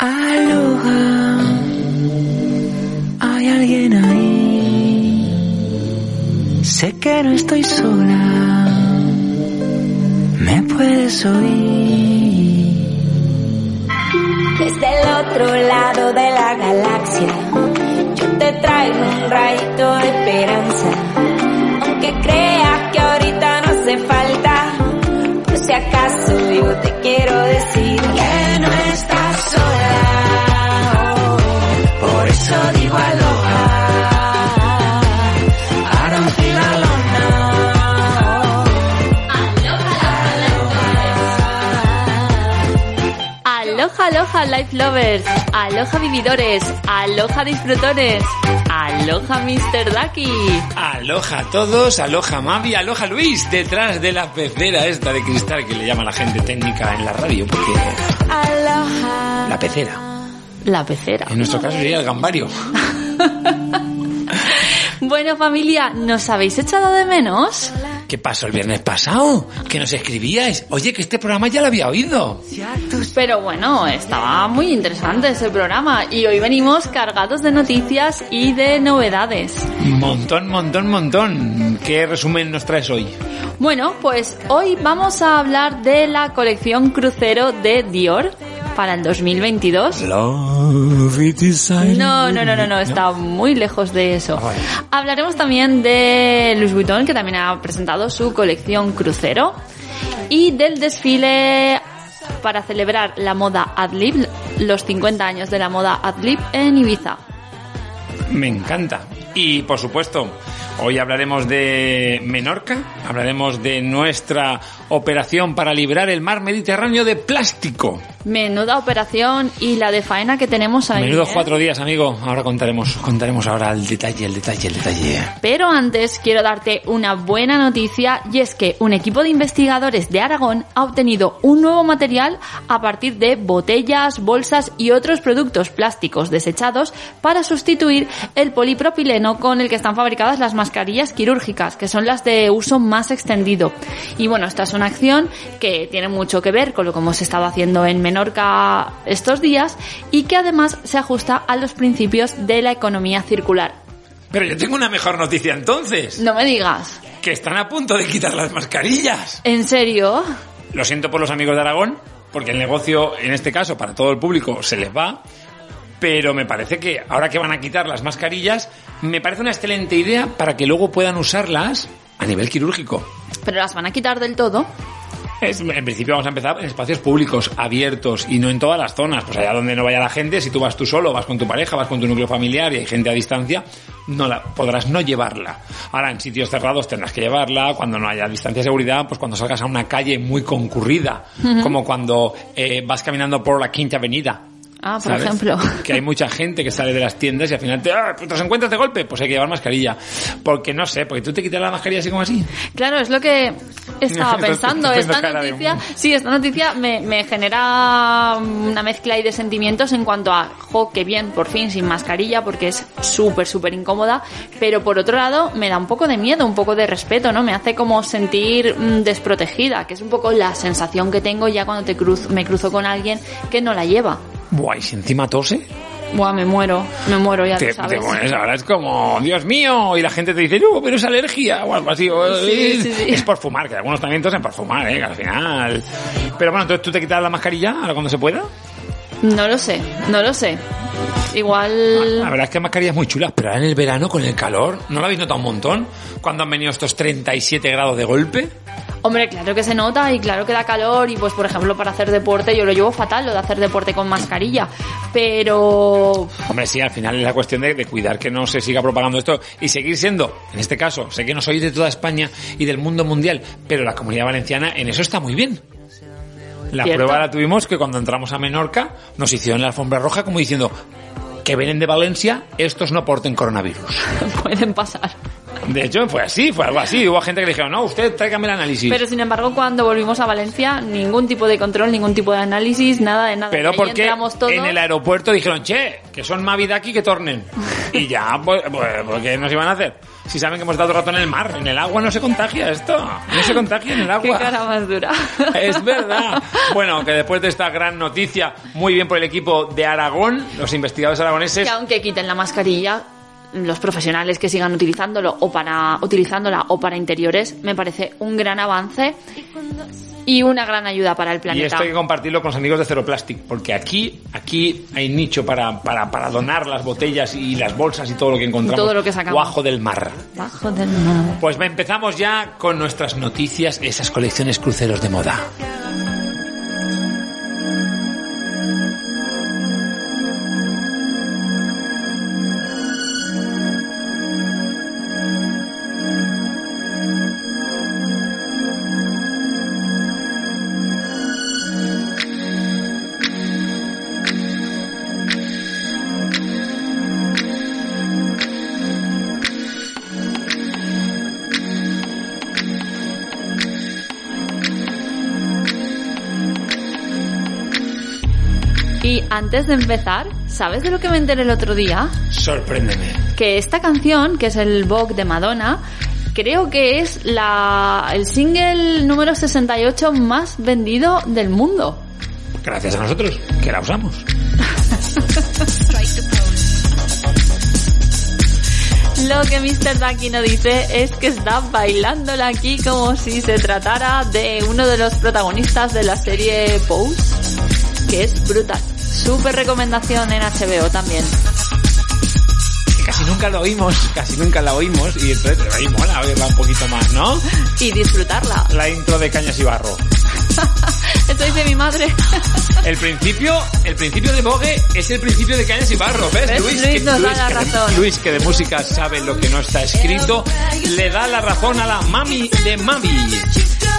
Aloha, hay alguien ahí. Sé que no estoy sola, me puedes oír. Desde el otro lado de la galaxia, yo te traigo un rayito de esperanza. Aunque creas que ahorita no hace falta, por si acaso yo te quiero decir que no estás Aloha, aloha, life lovers. Aloha, vividores. Aloha, disfrutones. Aloha, Mr. Ducky. Aloja a todos, aloja Mavi, aloja Luis, detrás de la pecera esta de cristal que le llama la gente técnica en la radio, porque Aloha. la pecera, La pecera. en nuestro caso sería el gambario. Bueno, familia, ¿nos habéis echado de menos? ¿Qué pasó el viernes pasado? Que nos escribíais. Oye, que este programa ya lo había oído. Pero bueno, estaba muy interesante ese programa y hoy venimos cargados de noticias y de novedades. Montón, montón, montón. ¿Qué resumen nos traes hoy? Bueno, pues hoy vamos a hablar de la colección crucero de Dior para el 2022. Love it inside No, no, no, no, no, está muy lejos de eso. Ah. Hablaremos también de Louis Vuitton, que también ha presentado su colección crucero, y del desfile para celebrar la moda Adlib, los 50 años de la moda Adlib en Ibiza. Me encanta. Y por supuesto, hoy hablaremos de Menorca, hablaremos de nuestra operación para librar el mar Mediterráneo de plástico. Menuda operación y la de faena que tenemos ahí. Menudos ¿eh? cuatro días, amigo. Ahora contaremos, contaremos ahora el detalle, el detalle, el detalle. Pero antes quiero darte una buena noticia y es que un equipo de investigadores de Aragón ha obtenido un nuevo material a partir de botellas, bolsas y otros productos plásticos desechados para sustituir el polipropileno con el que están fabricadas las mascarillas quirúrgicas, que son las de uso más extendido. Y bueno, esta es una acción que tiene mucho que ver con lo que hemos estado haciendo en Menorca estos días y que además se ajusta a los principios de la economía circular. Pero yo tengo una mejor noticia entonces. No me digas. Que están a punto de quitar las mascarillas. ¿En serio? Lo siento por los amigos de Aragón, porque el negocio, en este caso, para todo el público, se les va. Pero me parece que ahora que van a quitar las mascarillas, me parece una excelente idea para que luego puedan usarlas a nivel quirúrgico. ¿Pero las van a quitar del todo? Es- en principio vamos a empezar en espacios públicos, abiertos y no en todas las zonas. Pues allá donde no vaya la gente, si tú vas tú solo, vas con tu pareja, vas con tu núcleo familiar y hay gente a distancia, no la, podrás no llevarla. Ahora en sitios cerrados tendrás que llevarla, cuando no haya distancia de seguridad, pues cuando salgas a una calle muy concurrida, como cuando eh, vas caminando por la Quinta Avenida. Ah, por ¿sabes? ejemplo. Que hay mucha gente que sale de las tiendas y al final te, ah, pues te los encuentras de golpe, pues hay que llevar mascarilla. Porque no sé, porque tú te quitas la mascarilla así como así. Claro, es lo que estaba pensando. Esta de- noticia, sí, esta noticia me, me genera una mezcla ahí de sentimientos en cuanto a, jo, qué bien, por fin, sin mascarilla, porque es súper, súper incómoda. Pero por otro lado, me da un poco de miedo, un poco de respeto, ¿no? Me hace como sentir mm, desprotegida, que es un poco la sensación que tengo ya cuando te cruz, me cruzo con alguien que no la lleva. Buah, y si encima tose, Buah, me muero, me muero, ya te, lo te ahora es como, Dios mío, y la gente te dice, no, pero es alergia, o algo así, sí. es por fumar, que algunos también tosen por fumar, eh, que al final. Pero bueno, entonces tú te quitas la mascarilla ahora cuando se pueda. No lo sé, no lo sé. Igual... La verdad es que hay mascarillas muy chulas, pero ahora en el verano con el calor, ¿no lo habéis notado un montón? Cuando han venido estos 37 grados de golpe. Hombre, claro que se nota y claro que da calor y pues por ejemplo para hacer deporte yo lo llevo fatal lo de hacer deporte con mascarilla, pero Hombre, sí, al final es la cuestión de, de cuidar que no se siga propagando esto y seguir siendo, en este caso, sé que no sois de toda España y del mundo mundial, pero la comunidad valenciana en eso está muy bien. La ¿Cierto? prueba la tuvimos que cuando entramos a Menorca nos hicieron la alfombra roja como diciendo que vienen de Valencia, estos no porten coronavirus. Pueden pasar. De hecho, fue así, fue algo así. Hubo gente que le dijeron, no, usted tráigame el análisis. Pero sin embargo, cuando volvimos a Valencia, ningún tipo de control, ningún tipo de análisis, nada de nada. Pero porque en el aeropuerto dijeron, che, que son Mavi de aquí que tornen. Y ya, pues, pues, pues, ¿qué nos iban a hacer? Si saben que hemos el rato en el mar, en el agua no se contagia esto. No se contagia en el Qué agua. cara más dura. Es verdad. Bueno, que después de esta gran noticia, muy bien por el equipo de Aragón, los investigadores aragoneses, que aunque quiten la mascarilla, los profesionales que sigan utilizándolo o para utilizándola o para interiores, me parece un gran avance y una gran ayuda para el y planeta. esto hay que compartirlo con los amigos de Zero Plastic, porque aquí, aquí hay nicho para, para, para donar las botellas y las bolsas y todo lo que encontramos Todo lo que sacamos. bajo del mar. Bajo del mar. Pues empezamos ya con nuestras noticias, esas colecciones cruceros de moda. Antes de empezar, ¿sabes de lo que me enteré el otro día? Sorpréndeme. Que esta canción, que es el Vogue de Madonna, creo que es la, el single número 68 más vendido del mundo. Gracias a nosotros, que la usamos. Lo que Mr. Ducky no dice es que está bailándola aquí como si se tratara de uno de los protagonistas de la serie Pose, que es brutal. Súper recomendación en HBO también. Que casi nunca lo oímos, casi nunca la oímos, y entonces ahí mola oírla un poquito más, ¿no? Y disfrutarla. La intro de Cañas y Barro. Esto dice mi madre. El principio, el principio de Vogue es el principio de Cañas y Barro, ¿ves, ¿Ves? Luis? Luis Que- nos da la de- razón. Luis, que de música sabe lo que no está escrito, le da la razón a la mami de Mami.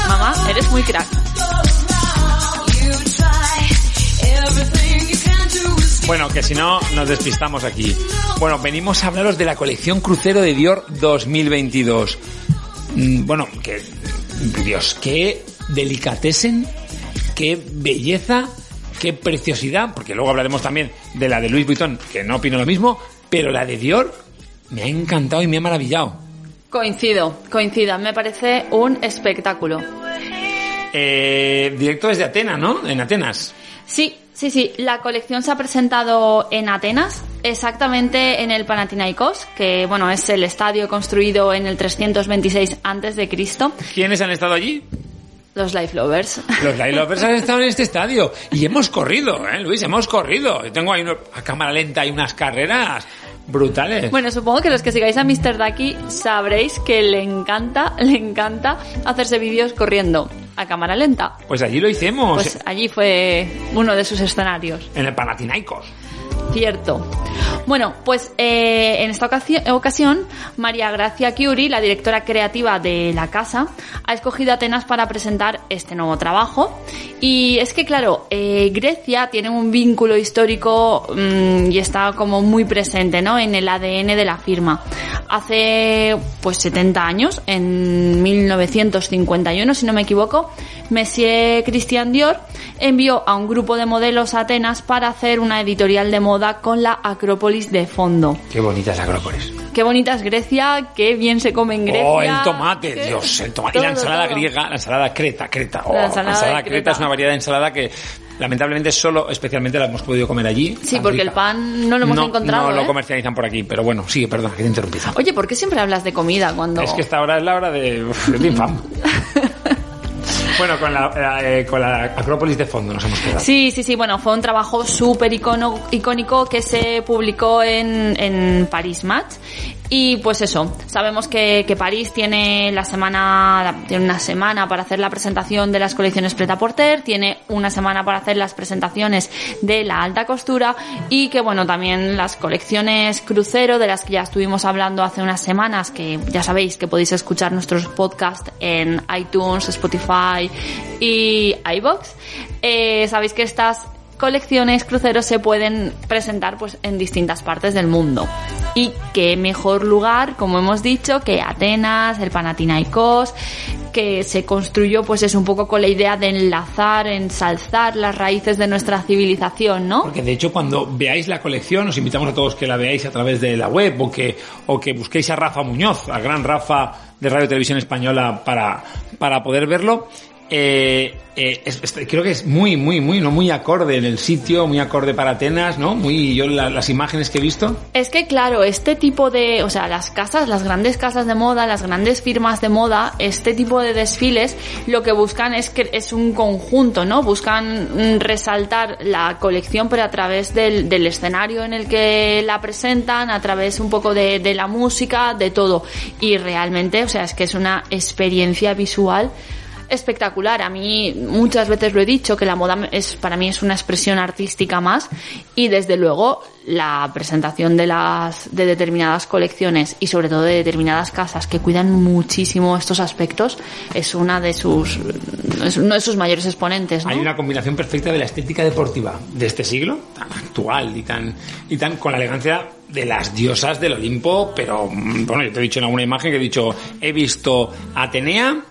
Mamá, eres muy crack. Bueno, que si no, nos despistamos aquí. Bueno, venimos a hablaros de la colección crucero de Dior 2022. Mm, Bueno, que, Dios, qué delicatessen, qué belleza, qué preciosidad, porque luego hablaremos también de la de Louis Vuitton, que no opino lo mismo, pero la de Dior me ha encantado y me ha maravillado. Coincido, coincida. Me parece un espectáculo. Eh, directo desde Atenas, ¿no? En Atenas. Sí, sí, sí. La colección se ha presentado en Atenas, exactamente en el Panathinaikos, que bueno es el estadio construido en el 326 antes de Cristo. ¿Quiénes han estado allí? Los Life Lovers. Los Light Lovers han estado en este estadio y hemos corrido, ¿eh, Luis? Hemos corrido. Yo tengo ahí una- a cámara lenta y unas carreras brutales. Bueno, supongo que los que sigáis a Mr. Ducky sabréis que le encanta, le encanta hacerse vídeos corriendo a cámara lenta. Pues allí lo hicimos, Pues allí fue uno de sus escenarios. en el Panathinaikos. Cierto. Bueno, pues eh, en esta ocasión, María Gracia Chiuri, la directora creativa de la casa, ha escogido Atenas para presentar este nuevo trabajo. Y es que, claro, eh, Grecia tiene un vínculo histórico mm, y está como muy presente ¿no? en el ADN de la firma. Hace pues 70 años, en 1951, si no me equivoco, Monsieur Christian Dior envió a un grupo de modelos a Atenas para hacer una editorial de moda con la Acrópolis de fondo. Qué bonita es Acrópolis. Qué bonita es Grecia, qué bien se come en Grecia. Oh, el tomate, qué- Dios, el tomate. y la todo, ensalada todo. griega, la ensalada creta, creta. Oh, La ensalada de creta. Creta. es una variedad de ensalada que lamentablemente solo, especialmente la hemos podido comer allí. Sí, porque el rica. pan no lo hemos no, encontrado. No lo ¿eh? comercializan por aquí, pero bueno, sigue, perdón, que te interrumpí. Oye, ¿por qué siempre hablas de comida cuando.? Es que esta hora es la hora de, de Pim Pam. bueno, con la, eh, con la Acrópolis de fondo nos hemos quedado. Sí, sí, sí, bueno, fue un trabajo súper icónico que se publicó en, en Paris Match Y pues eso, sabemos que, que París tiene la semana, tiene una semana para hacer la presentación de las colecciones Preta Porter, tiene una semana para hacer las presentaciones de la alta costura y que bueno, también las colecciones crucero de las que ya estuvimos hablando hace unas semanas, que ya sabéis que podéis escuchar nuestros podcasts en iTunes, Spotify y iBox. Eh, sabéis que estas colecciones cruceros se pueden presentar pues en distintas partes del mundo. Y qué mejor lugar, como hemos dicho, que Atenas, el Panathinaikos, que se construyó pues es un poco con la idea de enlazar, ensalzar las raíces de nuestra civilización, ¿no? Porque de hecho cuando veáis la colección, os invitamos a todos que la veáis a través de la web o que, o que busquéis a Rafa Muñoz, al gran Rafa de Radio Televisión Española para, para poder verlo. Eh, eh, es- creo que es muy, muy, muy, no muy acorde en el sitio, muy acorde para Atenas, ¿no? Muy, yo la- las imágenes que he visto. Es que claro, este tipo de, o sea, las casas, las grandes casas de moda, las grandes firmas de moda, este tipo de desfiles, lo que buscan es que es un conjunto, ¿no? Buscan mm, resaltar la colección, pero a través del, del escenario en el que la presentan, a través un poco de, de la música, de todo. Y realmente, o sea, es que es una experiencia visual espectacular. A mí muchas veces lo he dicho que la moda es para mí es una expresión artística más y desde luego la presentación de las de determinadas colecciones y sobre todo de determinadas casas que cuidan muchísimo estos aspectos es una de sus es uno de sus mayores exponentes. Hay una combinación perfecta de la estética deportiva de este siglo, tan actual y tan, y tan con la elegancia de las diosas del Olimpo, pero bueno, yo te he dicho en alguna imagen que he dicho, he visto Atenea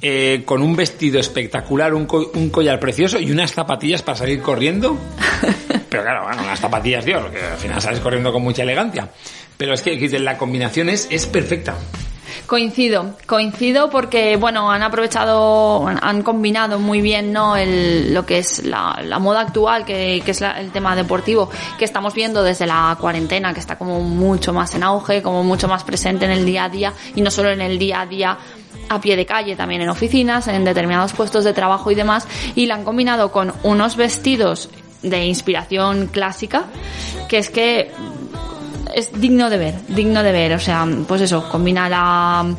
eh, con un vestido espectacular, un, co- un collar precioso y unas zapatillas para salir corriendo. Pero claro, bueno, unas zapatillas, Dios, que al final sales corriendo con mucha elegancia. Pero es que, la combinación es, es perfecta. Coincido, coincido porque, bueno, han aprovechado, han combinado muy bien, ¿no? El, lo que es la, la moda actual, que, que es la- el tema deportivo, que estamos viendo desde la cuarentena, que está como mucho más en auge, como mucho más presente en el día a día, y no solo en el día a día a pie de calle, también en oficinas, en determinados puestos de trabajo y demás, y la han combinado con unos vestidos de inspiración clásica, que es que es digno de ver, digno de ver. O sea, pues eso, combina la,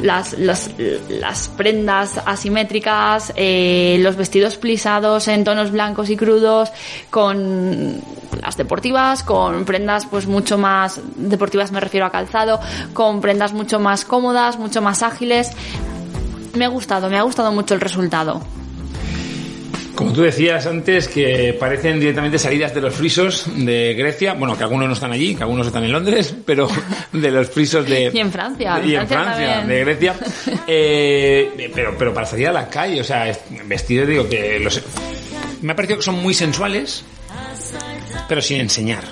las, las, prendas asimétricas, eh, los vestidos plisados en tonos blancos y crudos, con las deportivas, con prendas pues mucho más, deportivas me refiero a calzado, con prendas mucho más cómodas, mucho más ágiles. Me ha gustado, me ha gustado mucho el resultado. Como tú decías antes, que parecen directamente salidas de los frisos de Grecia. Bueno, que algunos no están allí, que algunos están en Londres, pero de los frisos de. Y en Francia, Y en Francia de Grecia. Eh, pero, pero para salir a la calle, o sea, es- vestidos, digo que los. Me ha parecido que son muy sensuales, pero sin enseñar.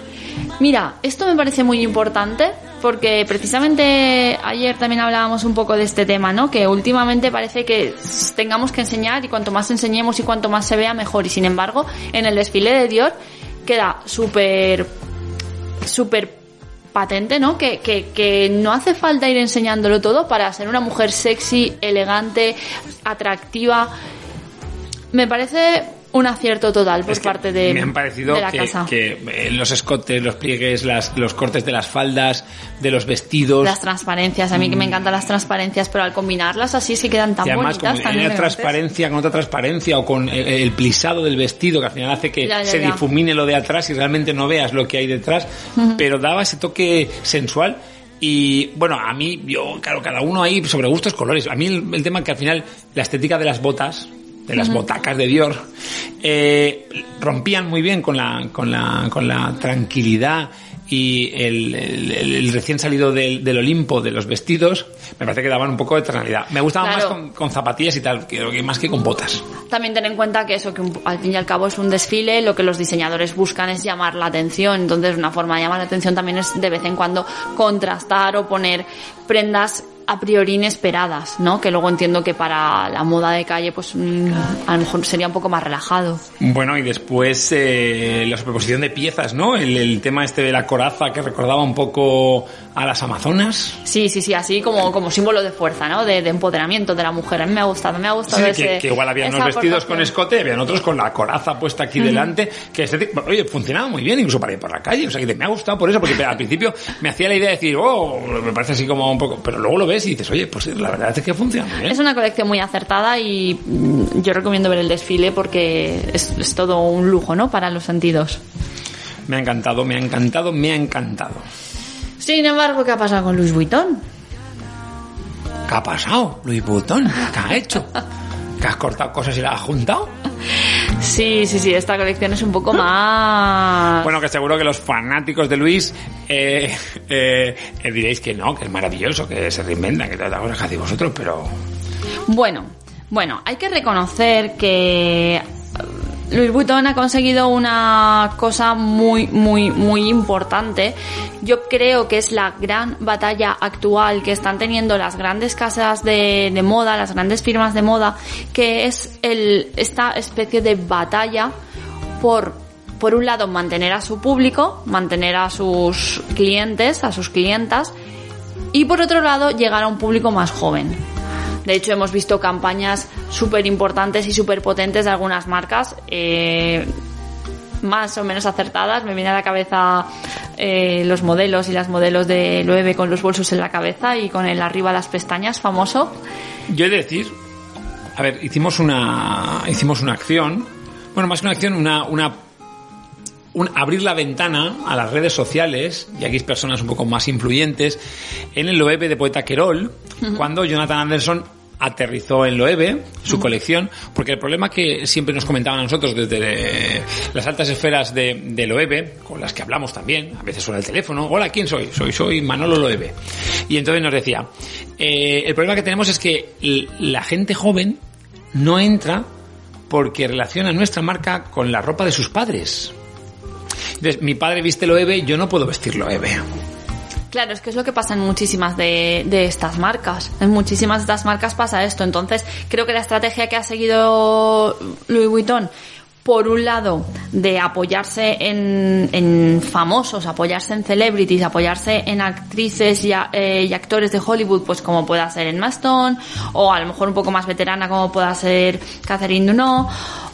Mira, esto me parece muy importante porque precisamente ayer también hablábamos un poco de este tema, ¿no? Que últimamente parece que tengamos que enseñar y cuanto más enseñemos y cuanto más se vea mejor. Y sin embargo, en el desfile de Dior queda súper, súper patente, ¿no? Que, que, que no hace falta ir enseñándolo todo para ser una mujer sexy, elegante, atractiva. Me parece un acierto total por Es que parte de, me han parecido de la que, casa. que, eh, los escotes, los pliegues, las, los cortes de las faldas, de los vestidos. Las transparencias, a mí que me encantan las transparencias, pero al combinarlas así se quedan tan y además, bonitas, hay una transparencia con otra transparencia o con el, el plisado del vestido que al final hace que Ya, ya, se ya. difumine lo de atrás y realmente no veas lo que hay detrás, pero daba ese toque sensual. Y bueno, a mí, yo, claro, cada uno ahí sobre gustos, colores. A mí el, el tema que al final la estética de las botas, de las botacas de Dior, eh, rompían muy bien con la, con la, con la tranquilidad y el, el- recién salido del, del Olimpo de los vestidos, me parece que daban un poco de tonalidad. Me gustaban Claro. más con, con zapatillas y tal, creo que más que con botas. También ten en cuenta que eso, que un- al fin y al cabo es un desfile, lo que los diseñadores buscan es llamar la atención, entonces una forma de llamar la atención también es de vez en cuando contrastar o poner prendas a priori inesperadas, ¿no? Que luego entiendo que para la moda de calle, pues mm, a lo mejor sería un poco más relajado. Bueno, y después eh, la superposición de piezas, ¿no? El, el tema este de la coraza que recordaba un poco a las amazonas. Sí, sí, sí, así como, como símbolo de fuerza, ¿no? De, de empoderamiento de la mujer. A mí me ha gustado, me ha gustado Sí, ese, que, que igual había unos vestidos con escote, habían otros con la coraza puesta aquí delante, que oye, funcionaba muy bien incluso para ir por la calle, o sea, que me ha gustado por eso, porque al principio me hacía la idea de decir, oh, me parece así como un poco, pero luego lo ves y dices, oye, pues la verdad es que funciona muy bien. Es una colección muy acertada y mm, yo recomiendo ver el desfile porque es, es todo un lujo, ¿no? Para los sentidos. Me ha encantado, me ha encantado, me ha encantado. Sin embargo, ¿qué ha pasado con Louis Vuitton? ¿Qué ha pasado, Luis Butón? ¿Qué ha hecho? ¿Que has cortado cosas y las has juntado? Sí, sí, sí, esta colección es un poco más... Bueno, que seguro que los fanáticos de Luis eh, eh, eh, diréis que no, que es maravilloso, que se reinventa, que todas las cosas que hacéis vosotros, pero Bueno, bueno, hay que reconocer que Louis Vuitton ha conseguido una cosa muy, muy, muy importante. Yo creo que es la gran batalla actual que están teniendo las grandes casas de, moda, las grandes firmas de moda, que es esta especie de batalla por, por un lado, mantener a su público, mantener a sus clientes, a sus clientas, y por otro lado, llegar a un público más joven. De hecho, hemos visto campañas súper importantes y súper potentes de algunas marcas, eh, más o menos acertadas. Me viene a la cabeza eh, los modelos y las modelos de Loewe con los bolsos en la cabeza y con el arriba las pestañas famoso. Yo he de decir, a ver, hicimos una, hicimos una acción, bueno, más que una acción, una, una, un- abrir la ventana a las redes sociales, y aquí hay personas un poco más influyentes, en el Loewe de Poeta Querol, cuando Jonathan Anderson aterrizó en Loewe, su colección, porque el problema que siempre nos comentaban a nosotros desde las altas esferas de, de Loewe, con las que hablamos también, a veces suena el teléfono, hola, ¿quién soy? Soy, soy Manolo Loewe. Y entonces nos decía, eh, el problema que tenemos es que la gente joven no entra porque relaciona nuestra marca con la ropa de sus padres. Entonces, mi padre viste Loewe, yo no puedo vestir Loewe. Claro, es que es lo que pasa en muchísimas de, de estas marcas. En muchísimas de estas marcas pasa esto. Entonces, creo que la estrategia que ha seguido Louis Vuitton, por un lado, de apoyarse en, en famosos, apoyarse en celebrities, apoyarse en actrices y, eh, y actores de Hollywood, pues como pueda ser Emma Stone, o a lo mejor un poco más veterana como pueda ser Catherine Dunod,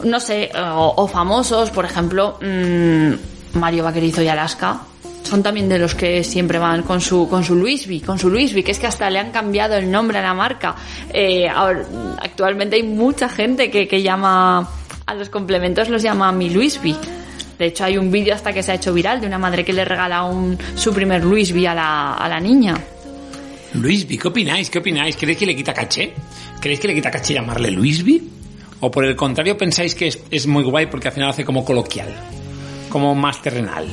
no sé, o, o famosos, por ejemplo, mm, Mario Vaquerizo y Alaska, son también de los que siempre van con su con su Louis V, con su Louis V, que es que hasta le han cambiado el nombre a la marca. Eh, actualmente hay mucha gente que, que llama a los complementos los llama mi Louis V. De hecho, hay un vídeo hasta que se ha hecho viral de una madre que le regala un, su primer Louis V a la, a la niña. Luis V, ¿qué opináis? ¿Qué opináis? ¿Creéis que le quita caché? ¿Creéis que le quita caché llamarle Luis V? ¿O por el contrario pensáis que es, es muy guay porque al final hace como coloquial? Como más terrenal.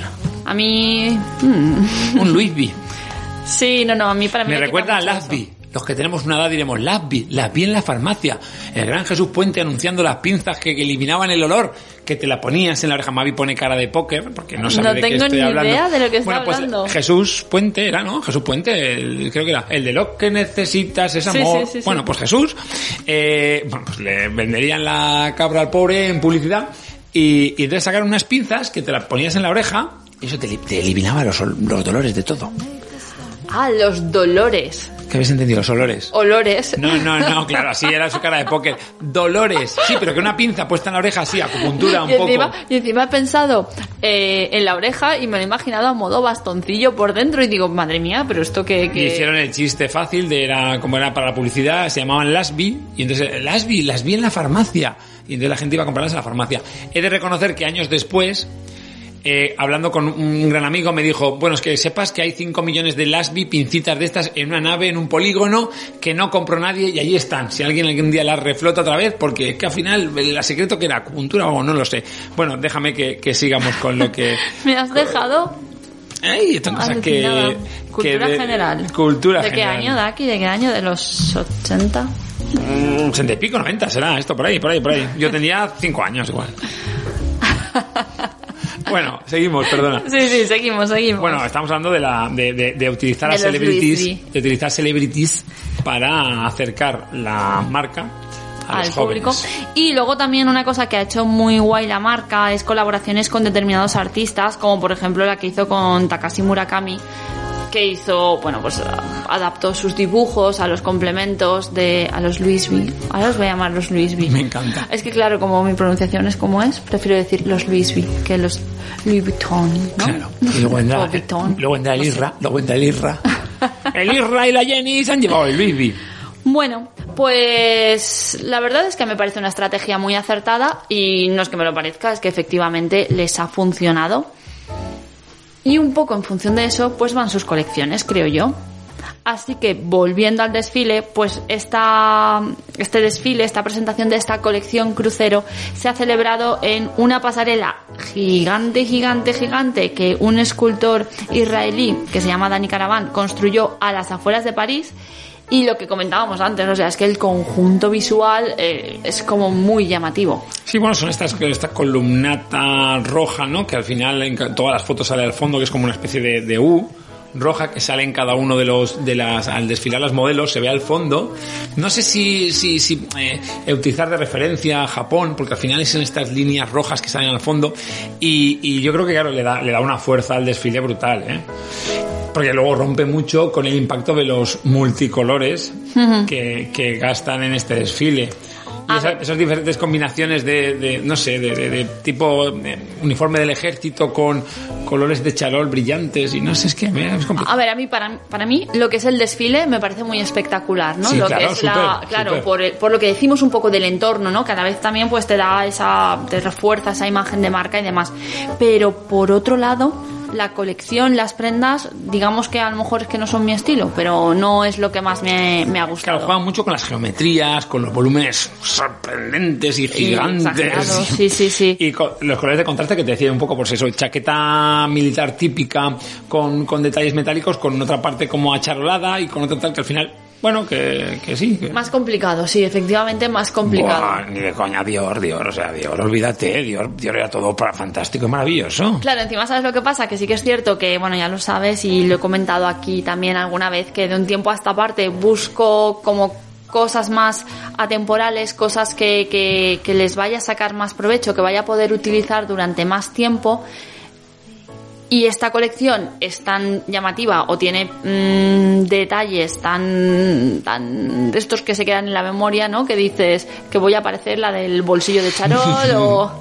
A mí... mm, Un Luis V. sí, no, no, a mí para mí... Me recuerda a. Lasby. Los que tenemos una edad diremos Lasby, Lasby en la farmacia. El gran Jesús Puente anunciando las pinzas que, que eliminaban el olor, que te la ponías en la oreja. Mavi pone cara de póker porque no sabe No de qué tengo estoy ni hablando. idea de lo que está bueno, pues hablando. Jesús Puente era, ¿no? Jesús Puente, el- creo que era el de lo que necesitas es amor. sí, sí, sí. bueno, pues Jesús, eh, bueno, pues le venderían la cabra al pobre en publicidad y, y entonces sacaron unas pinzas que te las ponías en la oreja y eso te, li- te eliminaba los, los dolores de todo. Ah, los dolores. ¿Qué habéis entendido? Los olores. Olores. No, no, no, claro, así era su cara de póker. Dolores, sí, pero que una pinza puesta en la oreja así, acupuntura un y, encima, poco. y encima he pensado eh, en la oreja y me lo he imaginado a modo bastoncillo por dentro y digo, madre mía, pero esto que... Y hicieron el chiste fácil de era como era para la publicidad, se llamaban Lasby, y entonces Lasby, las vi en la farmacia. Y entonces la gente iba a comprarlas en la farmacia. He de reconocer que años después, eh, hablando con un gran amigo, me dijo, bueno, es que sepas que hay 5 millones de Lasby, pincitas de estas, en una nave, en un polígono, que no compró nadie, y ahí están. Si alguien algún día las reflota otra vez, porque es que al final, el secreto que era acupuntura o no lo sé. Bueno, déjame que, que sigamos con lo que... Me has dejado Ay, estas cosas que... alucinada. que Cultura de- general. Cultura ¿De general. qué año, Daki? ¿De qué año? ¿De los 80? Mm, 80 y pico, 90 será esto, por ahí, por ahí, por ahí. Yo tenía 5 años igual. Bueno, seguimos, perdona. Sí, sí, seguimos, seguimos. Bueno, estamos hablando de, la, de, de- de utilizar De a celebrities, de utilizar celebrities para acercar la marca a al los público. Y luego también una cosa que ha hecho muy guay la marca es colaboraciones con determinados artistas, como por ejemplo la que hizo con Takashi Murakami, que hizo, bueno, pues adaptó sus dibujos a los complementos de a los Louis V. Ahora los voy a llamar los Louis V. Me encanta. Es que claro, como mi pronunciación es como es, prefiero decir los Louis V que los Louis Vuitton, ¿no? Claro. Y luego Vuitton. luego el. Irra, luego vendrá el Irra. El Irra y la Jenny se han llevado el Bibi. Bueno, pues la verdad es que me parece una estrategia muy acertada y no es que me lo parezca, es que efectivamente les ha funcionado. Y un poco en función de eso, pues van sus colecciones, creo yo. Así que volviendo al desfile, pues esta, este desfile, esta presentación de esta colección crucero se ha celebrado en una pasarela gigante, gigante, gigante que un escultor israelí que se llama Dani Caravan construyó a las afueras de París. Y lo que comentábamos antes, o sea, es que el conjunto visual eh, es como muy llamativo. Sí, bueno, son estas, esta columnata roja, ¿no? Que al final en todas las fotos sale al fondo, que es como una especie de, de U roja que sale en cada uno de los de las al desfilar los modelos se ve al fondo no sé si si, si eh, utilizar de referencia a Japón porque al final es en estas líneas rojas que salen al fondo y, y yo creo que claro le da le da una fuerza al desfile brutal ¿eh? Porque luego rompe mucho con el impacto de los multicolores que, que gastan en este desfile. Y esa- esas diferentes combinaciones de, de, no sé, de, de- de tipo uniforme del ejército con colores de charol brillantes y no sé, es que mira, es complicado. A ver, a mí para, para mí lo que es el desfile me parece muy espectacular, ¿no? Sí, lo claro, que es la, súper, claro, súper. por, el- por lo que decimos un poco del entorno, ¿no? Cada vez también pues te da esa te refuerza esa imagen de marca y demás. Pero por otro lado, la colección, las prendas, digamos que a lo mejor es que no son mi estilo, pero no es lo que más me, me ha gustado. Claro, juegan mucho con las geometrías, con los volúmenes sorprendentes y gigantes. exagerados, sí, sí, sí. Y con los colores de contraste que te decía un poco, pues eso, chaqueta militar típica con, con detalles metálicos, con otra parte como acharolada y con otra tal que al final, bueno, que, que sí. que- Más complicado, sí, efectivamente más complicado. Buah, ni de coña, Dior, Dior, o sea, Dior, olvídate, Dior, Dior era todo para fantástico y maravilloso. Claro, encima sabes lo que pasa, que sí que es cierto que, bueno, ya lo sabes y lo he comentado aquí también alguna vez, que de un tiempo a esta parte busco como cosas más atemporales, cosas que, que, que les vaya a sacar más provecho, que vaya a poder utilizar durante más tiempo. Y esta colección es tan llamativa o tiene mm, detalles tan, tan de estos que se quedan en la memoria, ¿no? Que dices que voy a aparecer la del bolsillo de charol o,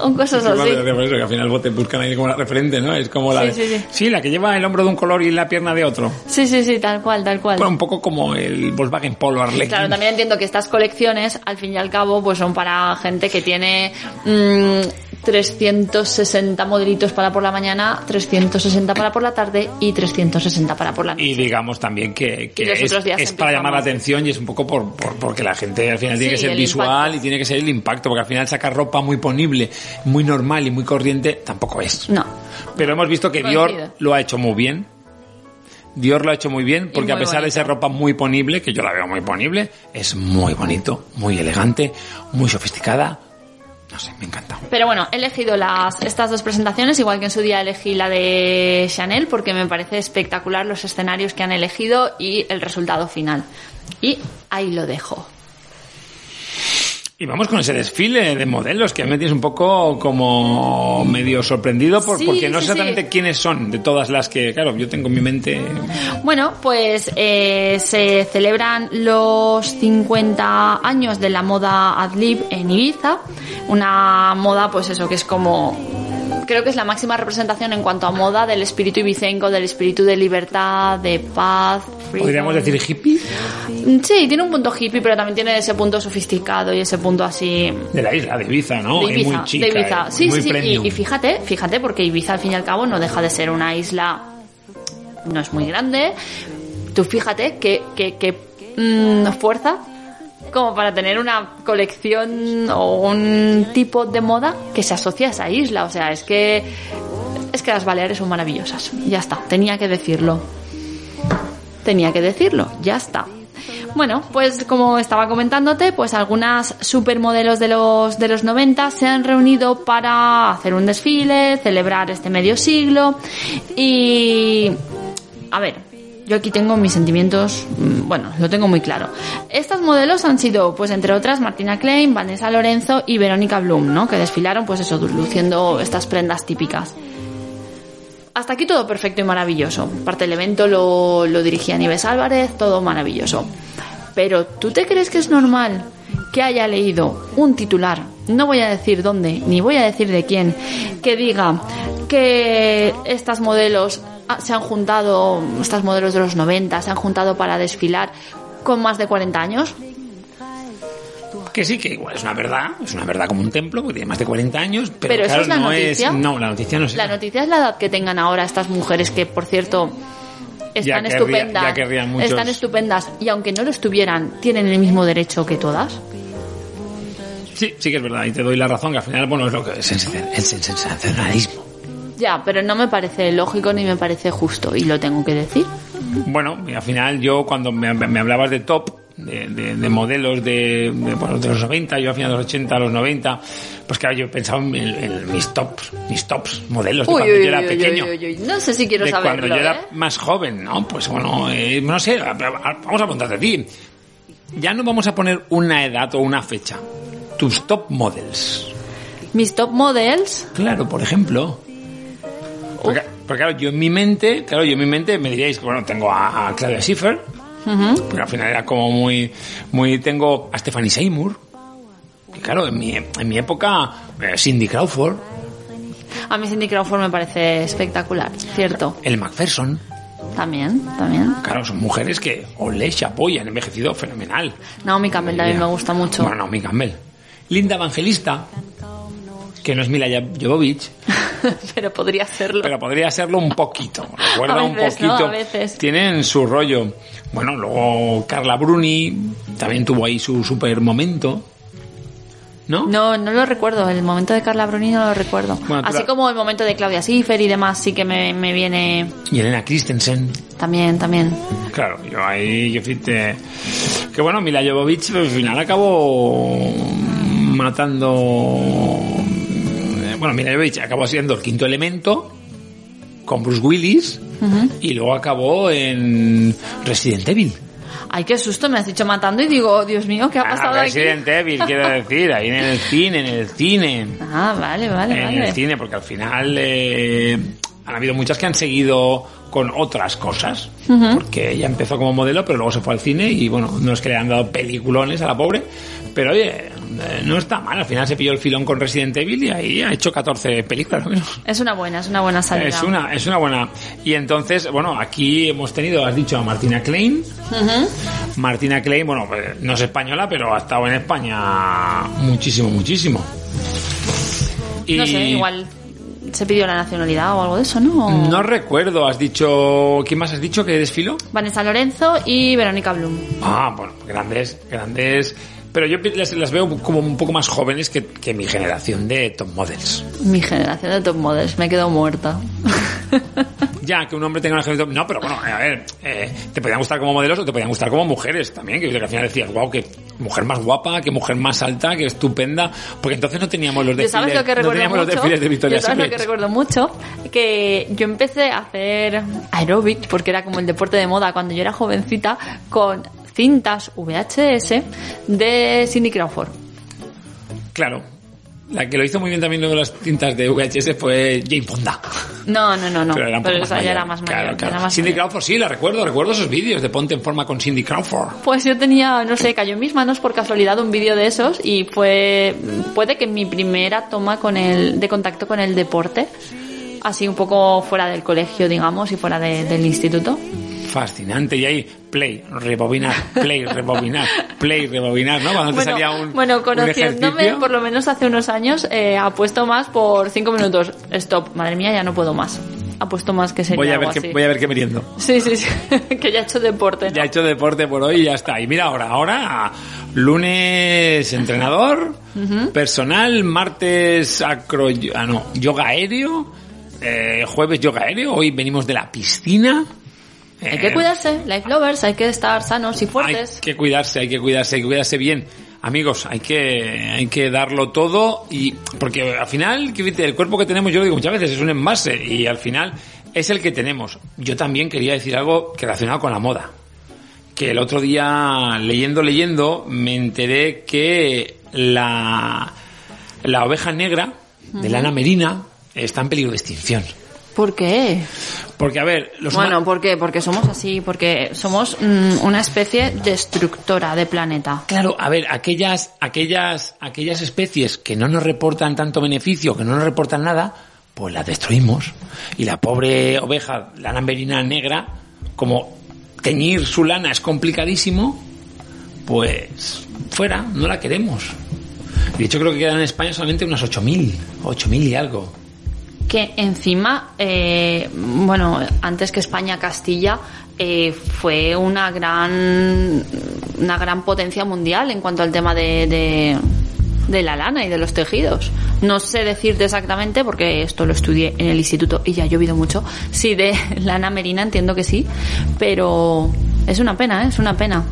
o cosas Sí, así. vale, por eso que al final te buscan ahí como la referente, ¿no? Es como la Sí, de- sí, sí. la que lleva el hombro de un color y la pierna de otro. Sí, sí, sí, tal cual, tal cual. Bueno, un poco como el Volkswagen Polo Arlequín. Claro, también entiendo que estas colecciones, al fin y al cabo, pues son para gente que tiene mm, 360 modelitos para por la mañana, 360 para por la tarde y 360 para por la noche. Y digamos también que, que es, para llamar la atención y es un poco por, por- porque la gente al final tiene que ser visual impacto. y tiene que ser el impacto, porque al final sacar ropa muy ponible, muy normal y muy corriente tampoco es. No. Pero hemos visto que Coincido. Dior lo ha hecho muy bien. Dior lo ha hecho muy bien porque a pesar de ser ropa muy ponible, que yo la veo muy ponible, es muy bonito, muy elegante, muy sofisticada. No sé, me encanta. Pero bueno, he elegido las, estas dos presentaciones, igual que en su día elegí la de Chanel, porque me parece espectacular los escenarios que han elegido y el resultado final. Y ahí lo dejo. Y vamos con ese desfile de modelos que me tienes un poco como medio sorprendido por, Sí, porque no sí, sé exactamente sí. quiénes son de todas las que, claro, yo tengo en mi mente. Bueno, pues eh, se celebran los 50 años de la moda Adlib en Ibiza. Una moda, pues eso, que es como... Creo que es la máxima representación en cuanto a moda del espíritu ibicenco, del espíritu de libertad, de paz. freedom. Podríamos decir hippie Sí, tiene un punto hippie, pero también tiene ese punto sofisticado y ese punto así de la isla, de Ibiza, ¿no? de Ibiza, muy chica, de Ibiza. eh, Sí, muy sí, sí. Y fíjate, fíjate, porque Ibiza al fin y al cabo no deja de ser una isla, no es muy grande. Tú fíjate que, que, que, mm, fuerza como para tener una colección o un tipo de moda que se asocia a esa isla. O sea, es que es que las Baleares son maravillosas. Ya está, tenía que decirlo. Tenía que decirlo, ya está. Bueno, pues como estaba comentándote, pues algunas supermodelos de los, de los 90 se han reunido para hacer un desfile, celebrar este medio siglo y... A ver, yo aquí tengo mis sentimientos, mm, bueno, lo tengo muy claro. Estas modelos han sido, pues entre otras, Martina Klein, Vanessa Lorenzo y Verónica Blum, ¿no? Que desfilaron, pues eso, luciendo estas prendas típicas. Hasta aquí todo perfecto y maravilloso. Parte del evento lo, lo dirigía Nieves Álvarez, todo maravilloso. Pero ¿tú te crees que es normal que haya leído un titular, no voy a decir dónde, ni voy a decir de quién, que diga que estas modelos se han juntado, estas modelos de los 90, se han juntado para desfilar con más de 40 años? Que sí, que igual es una verdad, es una verdad como un templo, porque tiene más de 40 años, pero, Pero eso claro, es la no noticia. es... No, la noticia no es La noticia es la edad que tengan ahora estas mujeres que, por cierto, están estupendas. ya querrían muchos. Están estupendas y aunque no lo estuvieran, tienen el mismo derecho que todas. Sí, sí que es verdad, y te doy la razón, que al final, bueno, es lo que es el sensacionalismo. Ya, pero no me parece lógico ni me parece justo y lo tengo que decir. Bueno, y al final yo cuando me, me hablabas de top, de, de- de modelos de, de, bueno, de los 90, yo al final de los 80, a los 90, pues claro, yo pensaba en, en mis tops, mis tops modelos de Uy, cuando uy, yo era uy, pequeño. No sé si quiero de saberlo, cuando yo era ¿eh? más joven, ¿no? Pues bueno, eh, no sé, a- a- vamos a preguntarte a ti. Ya no vamos a poner una edad o una fecha. Tus top models. Mis top models, Claro, por ejemplo. Porque, porque, claro, yo en mi mente, claro, yo en mi mente me diríais que bueno, tengo a, a Claudia Schiffer, pero al final era como muy, muy, tengo a Stephanie Seymour, que claro, en mi, en mi época, eh, Cindy Crawford, a mí Cindy Crawford me parece espectacular, cierto. el Macpherson, También, también. claro, son mujeres que olé, y han envejecido fenomenal. Naomi Campbell también me gusta mucho. Bueno, Naomi Campbell. Linda Evangelista, que no es Mila Jovovich, pero podría serlo. pero podría serlo un poquito. Recuerda A un poquito. A veces. Tienen su rollo. Bueno, luego Carla Bruni también tuvo ahí su super momento. ¿No? No, no lo recuerdo. El momento de Carla Bruni no lo recuerdo. Bueno, Así la- como el momento de Claudia Schiffer y demás, sí que me, me viene Y Elena Christensen. también, también. Claro, yo ahí, yo fíjate. Que bueno, Mila Jovovich al final acabó matando. Bueno, Mila Jovovich acabó siendo el quinto elemento con Bruce Willis y luego acabó en Resident Evil. Ay, qué susto, me has dicho matando y digo, Dios mío, ¿qué ha Ah, pasado aquí? Resident Evil, quiero decir, ahí en el cine, en el cine. Ah, vale, vale, en vale. el cine, porque al final eh, han habido muchas que han seguido con otras cosas. Porque ella empezó como modelo, pero luego se fue al cine y bueno, no es que le han dado peliculones a la pobre, pero oye, eh, no está mal. Al final se pilló el filón con Resident Evil y ahí ha hecho 14 películas. Es una buena, es una buena salida. Es una, es una buena. Y entonces, bueno, aquí hemos tenido, has dicho, a Martina Klein. Martina Klein, bueno, pues, no es española, pero ha estado en España muchísimo, muchísimo. Y No sé, igual se pidió la nacionalidad o algo de eso, ¿no? No recuerdo, has dicho. ¿Quién más has dicho que desfiló? Vanessa Lorenzo y Verónica Blum. Ah, bueno, grandes, grandes. Pero yo las, las veo como un poco más jóvenes que, que mi generación de top models. Mi generación de top models, me quedo muerta. Ya, que un hombre tenga una generación... No, pero bueno, a ver, eh, te podían gustar como modelos o te podían gustar como mujeres también, que, que al final decías, wow, que mujer más guapa, que mujer más alta, que estupenda, porque entonces no teníamos los desfiles, sabes lo que no teníamos los desfiles de Victoria sabes lo que recuerdo mucho que yo empecé a hacer aeróbic porque era como el deporte de moda cuando yo era jovencita con cintas VHS de Cindy Crawford. Claro. La que lo hizo muy bien también luego las cintas de VHS fue Jane Fonda. No, no, no, no. Pero era esa ya era más mayor. Claro, claro. era más Cindy mayor. Crawford, sí, la recuerdo, recuerdo esos vídeos de Ponte en forma con Cindy Crawford. Pues yo tenía, no sé, cayó en mis manos por casualidad un vídeo de esos y fue, puede que mi primera toma con el, de contacto con el deporte, así un poco fuera del colegio, digamos, y fuera de- del instituto. Fascinante. Y ahí, play, rebobinar, play, rebobinar, play, rebobinar, ¿no? Cuando te salía un, bueno, conociéndome, por lo menos hace unos años, eh, apuesto más por cinco minutos. Stop, madre mía, ya no puedo más. Apuesto más que sería Voy a, algo ver qué, así. voy a ver qué meriendo. Sí, sí, sí, que ya he hecho deporte. ¿no? Ya he hecho deporte por hoy y ya está. Y mira ahora, ahora, lunes entrenador, personal, martes acro, ah, no, yoga aéreo, eh, jueves yoga aéreo, hoy venimos de la piscina. Hay que cuidarse, life lovers, hay que estar sanos y Hay fuertes. que cuidarse, hay que cuidarse, hay que cuidarse bien. Amigos, hay que, hay que darlo todo y, porque al final, el cuerpo que tenemos, yo lo digo muchas veces, es un envase y al final es el que tenemos. Yo también quería decir algo relacionado con la moda. Que el otro día, leyendo, leyendo, me enteré que la, la oveja negra de lana merina está en peligro de extinción. ¿Por qué? Porque, a ver, los Bueno, ¿por qué? Porque somos así, porque somos mm, una especie destructora de planeta. Claro, a ver, aquellas, aquellas, aquellas especies que no nos reportan tanto beneficio, que no nos reportan nada, pues las destruimos. Y la pobre oveja, la lamberina negra, como teñir su lana es complicadísimo, pues fuera, no la queremos. De hecho, creo que quedan en España solamente unas 8.000, 8.000 y algo. Que encima, eh, bueno, antes que España, Castilla eh, fue una gran, una gran potencia mundial en cuanto al tema de, de, de la lana y de los tejidos. No sé decirte exactamente, porque esto lo estudié en el instituto y ya ha llovido mucho. Sí, de lana merina entiendo que sí, pero es una pena, ¿eh? es una pena.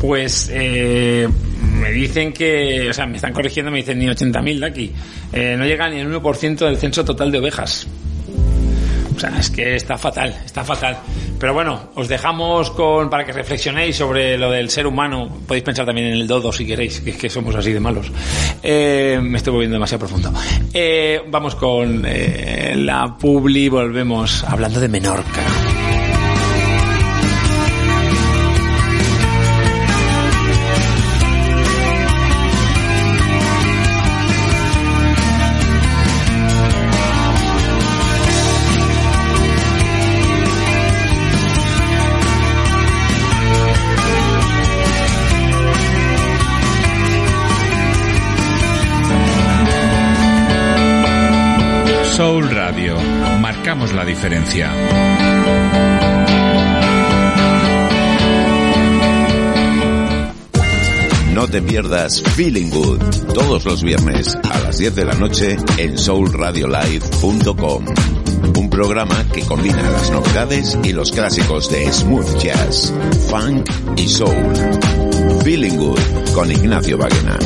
Pues eh, me dicen que, o sea, me están corrigiendo, me dicen ni 80.000 de aquí. Eh, no llega ni el 1% del censo total de ovejas. O sea, es que está fatal, está fatal. Pero bueno, os dejamos con para que reflexionéis sobre lo del ser humano. Podéis pensar también en el dodo si queréis, que que somos así de malos. Eh, me estoy volviendo demasiado profundo. Eh, vamos con la publi, volvemos hablando de Menorca. Diferencia. No te pierdas Feeling Good todos los viernes a las 10 de la noche en soulradiolive.com. Un programa que combina las novedades y los clásicos de smooth jazz, funk y soul. Feeling Good con Ignacio Baguena.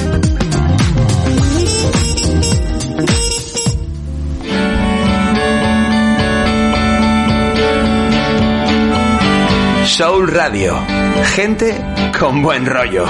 Soul Radio. Gente con buen rollo.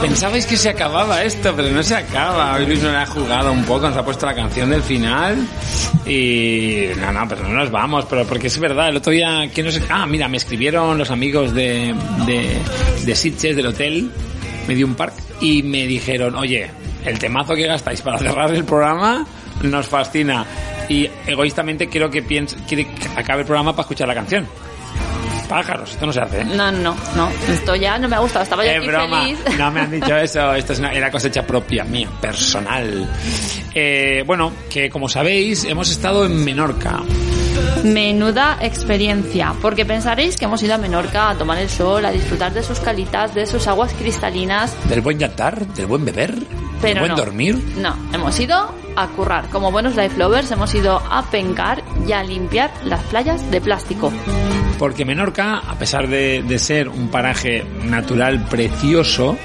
Pensabais, que se, acababa esto, pero no se acaba. Hoy Luis nos ha jugado un poco, nos ha puesto la canción del final. Y no, no, pero no nos vamos, pero porque es verdad, el otro día, ¿quién nos... Ah, mira, me escribieron los amigos de, de, de Sitges, del hotel, Medium Park, y me dijeron, oye, el temazo que gastáis para cerrar el programa nos fascina. Y egoístamente quiero que piense, que acabe el programa para escuchar la canción. Pájaros, esto no se hace. ¿eh? No, no, no. Esto ya no me ha gustado. Estaba yo Es aquí broma, feliz. no me han dicho eso, esto es una, era cosecha propia, mía, personal. Eh, bueno, que como sabéis, hemos estado en Menorca. Menuda experiencia, porque pensaréis que hemos ido a Menorca a tomar el sol, a disfrutar de sus calitas, de sus aguas cristalinas, Del buen yantar, del buen beber, del pero buen no. dormir. No, hemos ido a currar. Como buenos life lovers hemos ido a pencar y a limpiar las playas de plástico. Porque Menorca, a pesar de, de ser un paraje natural precioso,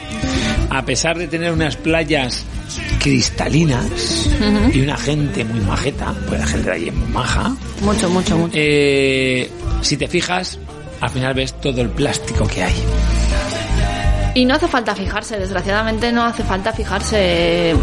a pesar de tener unas playas cristalinas y una gente muy majeta, pues la gente de allí es muy maja, Mucho, mucho, mucho. eh, si te fijas, al final ves todo el plástico que hay. Y no hace falta fijarse, desgraciadamente no hace falta fijarse.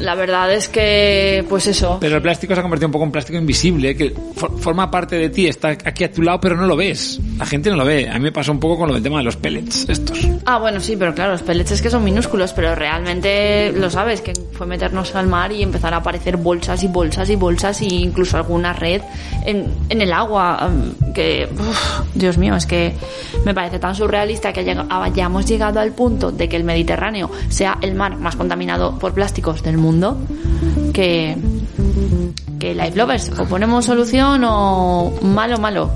La verdad es que, pues eso. Pero el plástico se ha convertido un poco en plástico invisible, que for- forma parte de ti, está aquí a tu lado, pero no lo ves. La gente no lo ve. A mí me pasa un poco con lo del tema de los pellets estos. Ah, bueno, sí, pero claro, los pellets es que son minúsculos, pero realmente lo sabes, que fue meternos al mar y empezar a aparecer bolsas y bolsas y bolsas e incluso alguna red en, en el agua. Que, uf, Dios mío, es que me parece tan surrealista que hayamos llegado al punto de que el Mediterráneo sea el mar más contaminado por plásticos del mundo que que Life Lovers o ponemos solución o malo malo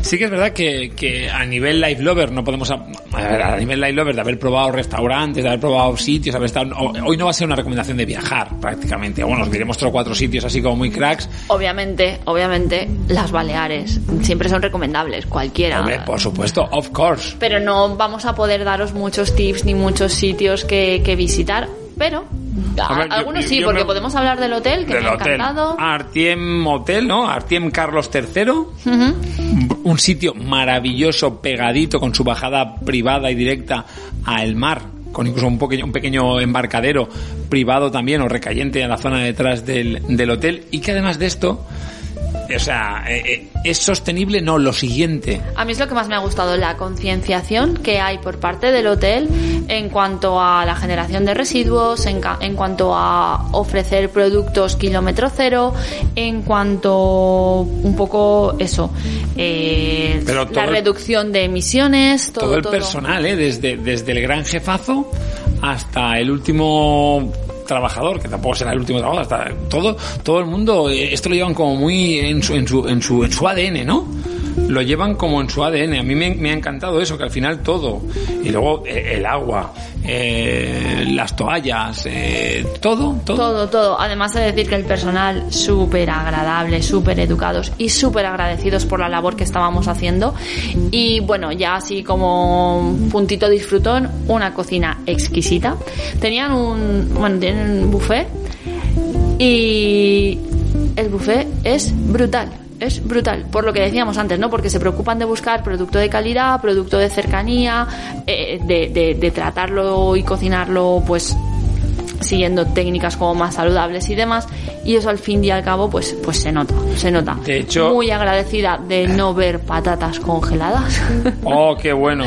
Sí que es verdad que, que a nivel life lover no podemos... A, nivel life lover de haber probado restaurantes, de haber probado sitios, haber estado... Hoy no va a ser una recomendación de viajar prácticamente. Bueno, os diremos tres o cuatro sitios así como muy cracks. obviamente obviamente las Baleares siempre son recomendables cualquiera Hombre, por supuesto, of course. pero no vamos a poder daros muchos tips ni muchos sitios que, que visitar pero ver, algunos yo- sí yo porque podemos hablar del hotel que Del me ha hotel. encantado Artiem Hotel, ¿no? Artiem Carlos III. Un sitio maravilloso, pegadito, con su bajada privada y directa al mar. Con incluso un pequeño, un pequeño embarcadero privado también o recayente en la zona detrás del, del hotel. Y que además de esto, o sea, eh, eh, es sostenible, no, lo siguiente. A mí es lo que más me ha gustado, la concienciación que hay por parte del hotel en cuanto a la generación de residuos, en, ca- en cuanto a ofrecer productos kilómetro cero, en cuanto un poco eso, eh, Pero la reducción de emisiones, todo, todo el todo. personal, ¿eh? desde, desde el gran jefazo hasta el último trabajador, que tampoco será el último trabajador, hasta todo, todo el mundo, eh, esto lo llevan como muy en su, en su, en su, en su ADN, ¿no? Lo llevan como en su ADN. A mí me, me ha encantado eso, que al final todo. Y luego eh, el agua, eh, las toallas, eh, todo, todo. Todo, todo. Además de decir que el personal súper agradable, súper educados y súper agradecidos por la labor que estábamos haciendo. Y bueno, ya así como puntito disfrutón, una cocina exquisita. Tenían un, bueno, tienen un buffet y el buffet es brutal. Es brutal, por lo que decíamos antes, ¿no? Porque se preocupan de buscar producto de calidad, producto de cercanía, eh, de, de- de tratarlo y cocinarlo, pues siguiendo técnicas como más saludables y demás y eso al fin y al cabo pues pues se nota se nota De hecho- muy agradecida de no ver patatas congeladas Oh, qué bueno.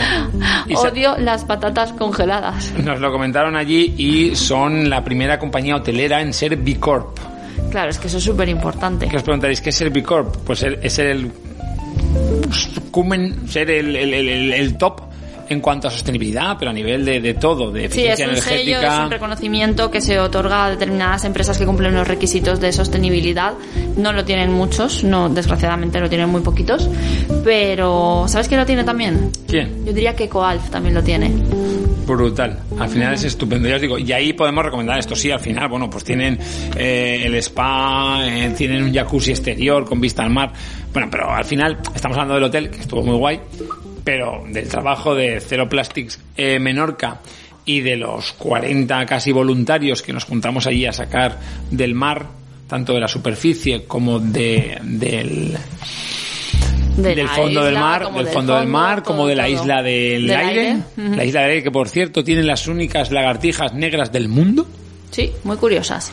Y odio las patatas congeladas nos lo comentaron allí y son la primera compañía hotelera en ser B Corp. claro es que eso es súper importante que os preguntaréis qué es ser B Corp pues es el ser el, el- el- el- el top en cuanto a sostenibilidad pero a nivel de, de todo de Sí, es eficiencia un sello, es energética un reconocimiento que se otorga a determinadas empresas que cumplen los requisitos de sostenibilidad. No lo tienen muchos, no, desgraciadamente lo tienen muy poquitos. Pero, ¿sabes quién lo tiene también? ¿quién? Yo diría que Coalf también lo tiene. brutal al final es estupendo ya os digo y ahí podemos recomendar esto sí al final bueno pues tienen eh, el spa eh, tienen un jacuzzi exterior con vista al mar bueno pero al final estamos hablando del hotel que estuvo muy guay pero del trabajo de Zero Plastics eh, Menorca y de los 40 casi voluntarios que nos juntamos allí a sacar del mar tanto de la superficie como de, del, De del fondo del mar, como del del fondo del mar, como de la todo. isla del, Del aire, la isla del aire que por cierto tiene las únicas lagartijas negras del mundo Sí, muy curiosas.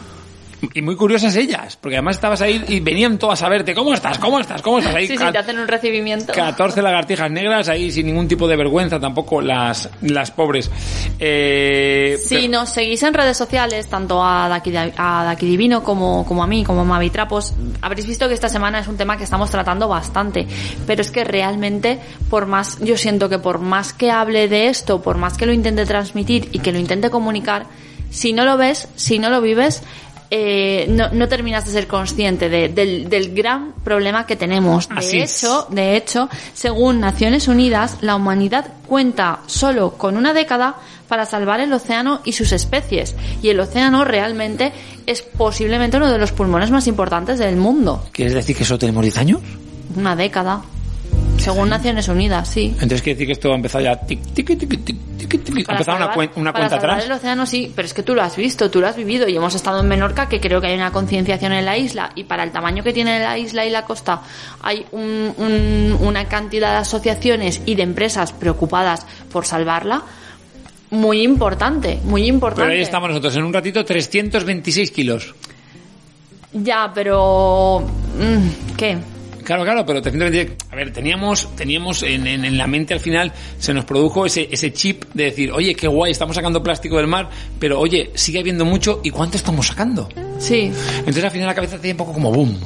Y muy curiosas ellas, porque además estabas ahí y venían todas a verte, ¿cómo estás? ¿Cómo estás? ¿Cómo estás? Ahí Sí, sí, te hacen un recibimiento. 14 lagartijas negras ahí sin ningún tipo de vergüenza tampoco las las pobres. Eh, Si pero- nos seguís en redes sociales, tanto a Daki, a Daki Divino como, como a mí, como a Mavi Trapos, habréis visto que esta semana es un tema que estamos tratando bastante. Pero es que realmente, por más, yo siento que por más que hable de esto, por más que lo intente transmitir y que lo intente comunicar, si no lo ves, si no lo vives, eh, no, no terminas de ser consciente de- del, del gran problema que tenemos. De Así es. hecho, de hecho, según Naciones Unidas, la humanidad cuenta solo con una década para salvar el océano y sus especies. Y el océano realmente es posiblemente uno de los pulmones más importantes del mundo. ¿Quieres decir que solo tenemos 10 años? Una década. Según Naciones Unidas, sí. Entonces quiere decir que esto ha empezado ya tic, tic, tic, tic, tic, empezado una, una cuenta atrás. el océano sí, pero es que tú lo has visto, tú lo has vivido y hemos estado en Menorca que creo que hay una concienciación en la isla y para el tamaño que tiene la isla y la costa hay un- un- una cantidad de asociaciones y de empresas preocupadas por salvarla muy importante, muy importante. Pero ahí estamos nosotros, en un ratito 326 kilos. Ya, pero... mm, ¿Qué? Claro, claro, pero 320, a ver, teníamos, teníamos en, en- en la mente al final, se nos produjo ese, ese chip de decir, oye, qué guay, estamos sacando plástico del mar, pero oye, sigue habiendo mucho, ¿y cuánto estamos sacando? Sí. Entonces al final la cabeza hacía un poco como boom.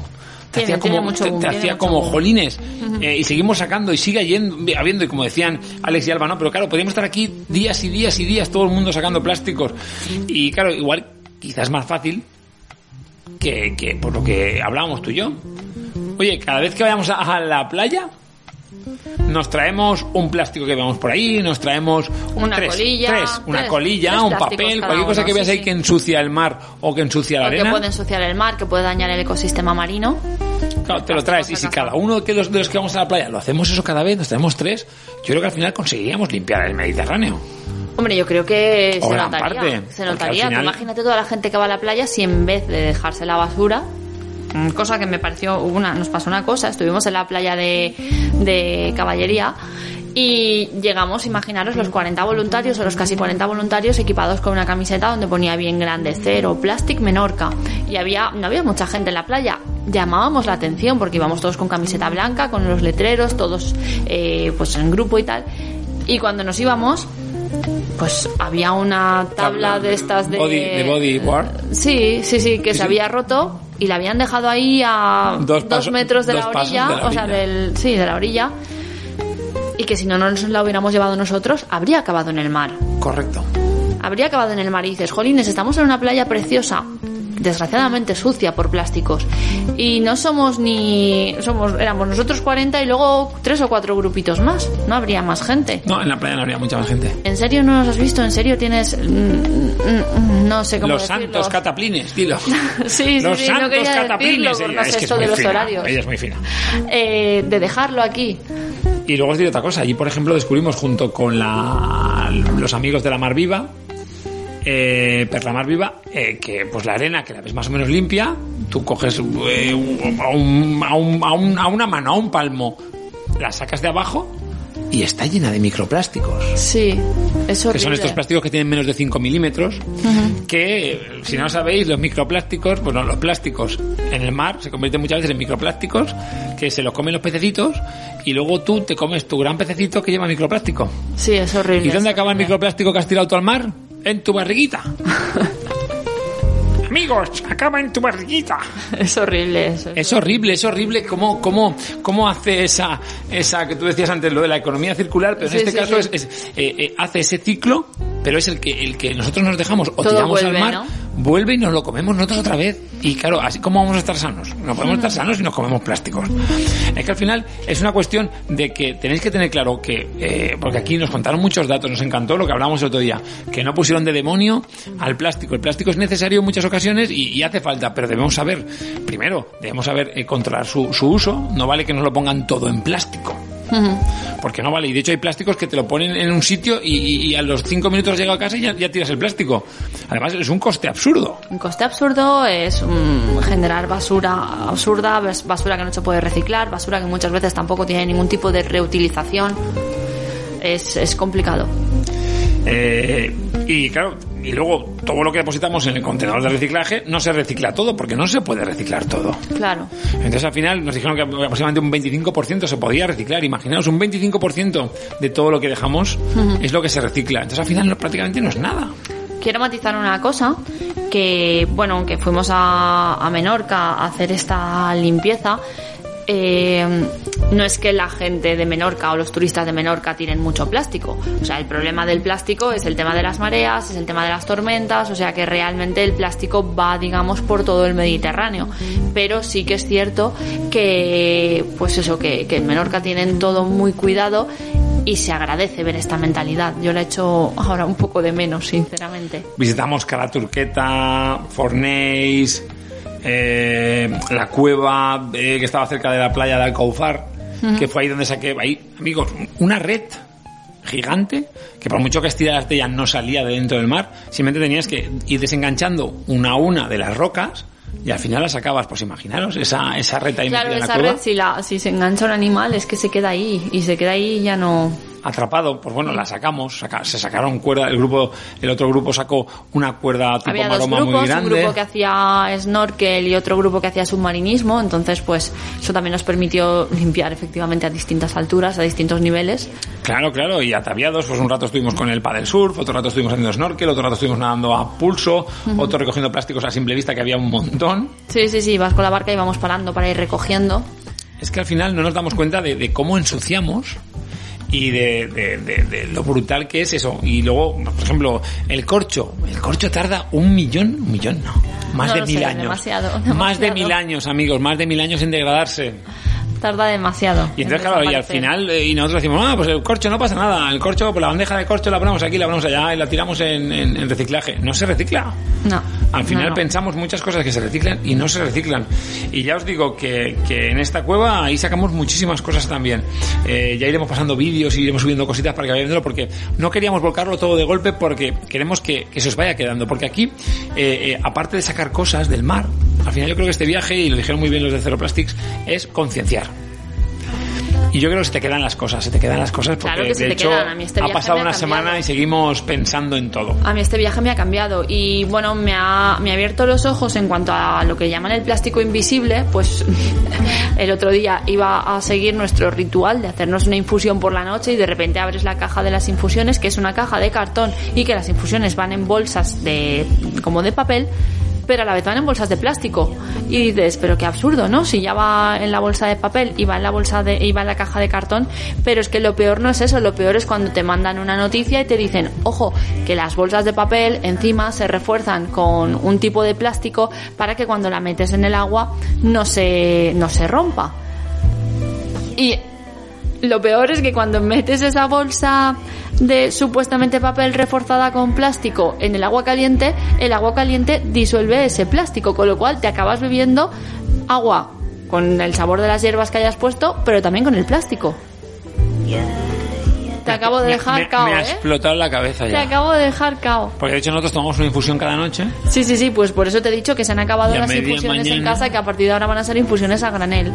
Te Tiene- hacía como, mucho te, boom, te tiene hacía mucho como boom. jolines. Eh, y seguimos sacando y sigue yendo, habiendo, y como decían Alex y Alba, ¿no? Pero claro, podríamos estar aquí días y días y días, todo el mundo sacando plásticos. Y claro, igual quizás más fácil que, que por lo que hablábamos tú y yo. Oye, cada vez que vayamos a, la playa, nos traemos un plástico que veamos por ahí, nos traemos Una tres, colilla, tres, una tres- colilla, tres un papel, cualquier cosa uno, que veas sí, ahí que ensucia el mar o que ensucia la O que arena. puede ensuciar el mar, que puede dañar el ecosistema marino. Claro, te lo traes. Y si cada uno de los, de los que vamos a la playa lo hacemos eso cada vez, nos traemos tres, yo creo que al final conseguiríamos limpiar el Mediterráneo. Hombre, yo creo que O se notaría. parte, se notaría. final- Imagínate toda la gente que va a la playa si en vez de dejarse la basura, cosa que me pareció una, nos pasó una cosa, estuvimos en la playa de, de caballería y llegamos, imaginaros, los 40 voluntarios o los casi 40 voluntarios equipados con una camiseta donde ponía bien grande cero, Plastic Menorca. Y había, no había mucha gente en la playa. Llamábamos la atención porque íbamos todos con camiseta blanca, con los letreros, todos eh, pues en grupo y tal. Y cuando nos íbamos, pues había una tabla de estas de... Body, de bodyboard. Sí, sí, sí, que Sí, se había roto y la habían dejado ahí a Dos metros de, dos la orilla, de la o sea, orilla. del, sí, de la orilla. Y que si no nos la hubiéramos llevado nosotros, habría acabado en el mar. Correcto. Habría acabado en el mar y dices, jolines, estamos en una playa preciosa, desgraciadamente sucia por plásticos. Y no somos ni... somos Éramos nosotros 40 y luego tres o cuatro grupitos más. No habría más gente. No, en la playa no habría mucha más gente. ¿En serio no nos has visto? ¿En serio tienes...? mm, mm, No sé cómo Los decirlo. santos cataplines, dilo. Sí, sí, Los sí, no santos quería cataplines. decirlo es que esto es muy de los fina, horarios. Ella es muy fina. Eh, de dejarlo aquí. Y luego os diré otra cosa. Allí, por ejemplo, descubrimos junto con la, los amigos de la Mar Viva, eh, Perla Mar Viva, eh, que pues la arena, que la ves más o menos limpia, tú coges eh, a, un- a un- a un- a una mano, a un palmo, la sacas de abajo y está llena de microplásticos. Sí, es Que son estos plásticos que tienen menos de 5 milímetros, que, si no sabéis, los microplásticos, bueno, los plásticos en el mar se convierten muchas veces en microplásticos, que se los comen los pececitos, y luego tú te comes tu gran pececito que lleva microplástico. Sí, es horrible. ¿Y dónde acaba el microplástico que has tirado tú al mar? En tu barriguita. Amigos, acaba en tu barriguita. Es horrible eso. Es horrible, es horrible cómo, cómo, cómo hace esa, esa que tú decías antes, lo de la economía circular, pero en Sí, este sí, caso sí. es, es, eh, eh, hace ese ciclo, pero es el que, el que nosotros nos dejamos o Todo tiramos vuelve, al mar, ¿no? Vuelve y nos lo comemos nosotros otra vez. Y claro, así cómo vamos a estar sanos. No podemos estar sanos si nos comemos plásticos. Es que al final es una cuestión de que tenéis que tener claro que, eh, porque aquí nos contaron muchos datos, nos encantó lo que hablábamos el otro día, que no pusieron de demonio al plástico. El plástico es necesario en muchas ocasiones y, y hace falta, pero debemos saber, primero, debemos saber eh, controlar su, su uso. No vale que nos lo pongan todo en plástico. Porque no vale. Y de hecho hay plásticos que te lo ponen en un sitio y, a los cinco minutos has llegado a casa y ya, ya tiras el plástico. Además es un coste absurdo. Un coste absurdo es mm, generar basura absurda, bas- basura que no se puede reciclar, basura que muchas veces tampoco tiene ningún tipo de reutilización. Es, es complicado. Eh, y claro, y luego todo lo que depositamos en el contenedor de reciclaje no se recicla todo porque no se puede reciclar todo. Claro. Entonces al final nos dijeron que aproximadamente un 25% se podía reciclar. Imaginaos, un 25% de todo lo que dejamos es lo que se recicla. Entonces al final no- prácticamente no es nada. Quiero matizar una cosa, que bueno, aunque fuimos a, a Menorca a hacer esta limpieza, eh, no es que la gente de Menorca o los turistas de Menorca tiren mucho plástico. O sea, el problema del plástico es el tema de las mareas, es el tema de las tormentas, o sea que realmente el plástico va, digamos, por todo el Mediterráneo. Pero sí que es cierto que, pues eso, que, que en Menorca tienen todo muy cuidado y se agradece ver esta mentalidad. Yo la echo ahora un poco de menos, sinceramente. Visitamos Cala Turqueta, eh, la cueva eh, que estaba cerca de la playa de Alcaufar, que fue ahí donde saqué, ahí, amigos, una red gigante que por mucho que estiraras de ella no salía de dentro del mar, simplemente tenías que ir desenganchando una a una de las rocas y al final las acabas, pues imaginaros, esa, esa red ahí Claro, metida en la esa red, si, la, si se engancha un animal, es que se queda ahí. Y se queda ahí y ya no. atrapado, pues bueno, la sacamos, saca- se sacaron cuerda, el grupo, el otro grupo sacó una cuerda tipo Había dos maroma muy grupos, un grande. grupo que hacía snorkel y otro grupo que hacía submarinismo, entonces pues eso también nos permitió limpiar efectivamente a distintas alturas, a distintos niveles. Claro, claro, y ataviados, pues un rato estuvimos con el paddle surf, otro rato estuvimos haciendo snorkel, otro rato estuvimos nadando a pulso, otro recogiendo plásticos a simple vista que había un montón. Sí, sí, sí, vas con la barca y vamos parando para ir recogiendo. Es que al final no nos damos cuenta de, de cómo ensuciamos y de, de- de- de lo brutal que es eso. Y luego, por ejemplo, el corcho. El corcho tarda un millón, un millón no, más No de mil sé, años. demasiado, Más de mil años, amigos, más de mil años en degradarse. Tarda demasiado. Y entonces, en claro, y al final, eh, y nosotros decimos, ah, pues el corcho no pasa nada, el corcho, pues la bandeja de corcho la ponemos aquí, la ponemos allá y la tiramos en, en- en reciclaje. No se recicla. No. Al final no, no. pensamos muchas cosas que se reciclan y no se reciclan. Y ya os digo que, que en esta cueva ahí sacamos muchísimas cosas también. Eh, ya iremos pasando vídeos y iremos subiendo cositas para que vayan viéndolo porque no queríamos volcarlo todo de golpe porque queremos que, que se os vaya quedando. Porque aquí, eh, eh, aparte de sacar cosas del mar, al final yo creo que este viaje, y lo dijeron muy bien los de Zero Plastics, es concienciar. Y yo creo que se te quedan las cosas, se te quedan las cosas porque Claro que se de te hecho quedan. A mí este ha pasado me ha una cambiado. semana y seguimos pensando en todo. A mí este viaje me ha cambiado y bueno, me ha, me ha abierto los ojos en cuanto a lo que llaman el plástico invisible, pues el otro día iba a seguir nuestro ritual de hacernos una infusión por la noche y de repente abres la caja de las infusiones, que es una caja de cartón y que las infusiones van en bolsas de como de papel, pero a la vez van en bolsas de plástico. Y dices, pero qué absurdo, ¿no? Si ya va en la bolsa de papel y va en la bolsa de, y va en la caja de cartón, pero es que lo peor no es eso, lo peor es cuando te mandan una noticia y te dicen, ojo, que las bolsas de papel encima se refuerzan con un tipo de plástico para que cuando la metes en el agua no se, no se rompa. Y lo peor es que cuando metes esa bolsa de supuestamente papel reforzada con plástico en el agua caliente, el agua caliente disuelve ese plástico, con lo cual te acabas bebiendo agua con el sabor de las hierbas que hayas puesto, pero también con el plástico. Te acabo de Me- dejar me, cao, me ha ¿eh? explotado la cabeza Te ya. acabo de dejar cao. Porque de hecho nosotros tomamos una infusión cada noche. Sí, sí, sí, pues por eso te he dicho que se han acabado las infusiones en casa y que a partir de ahora van a ser infusiones a granel.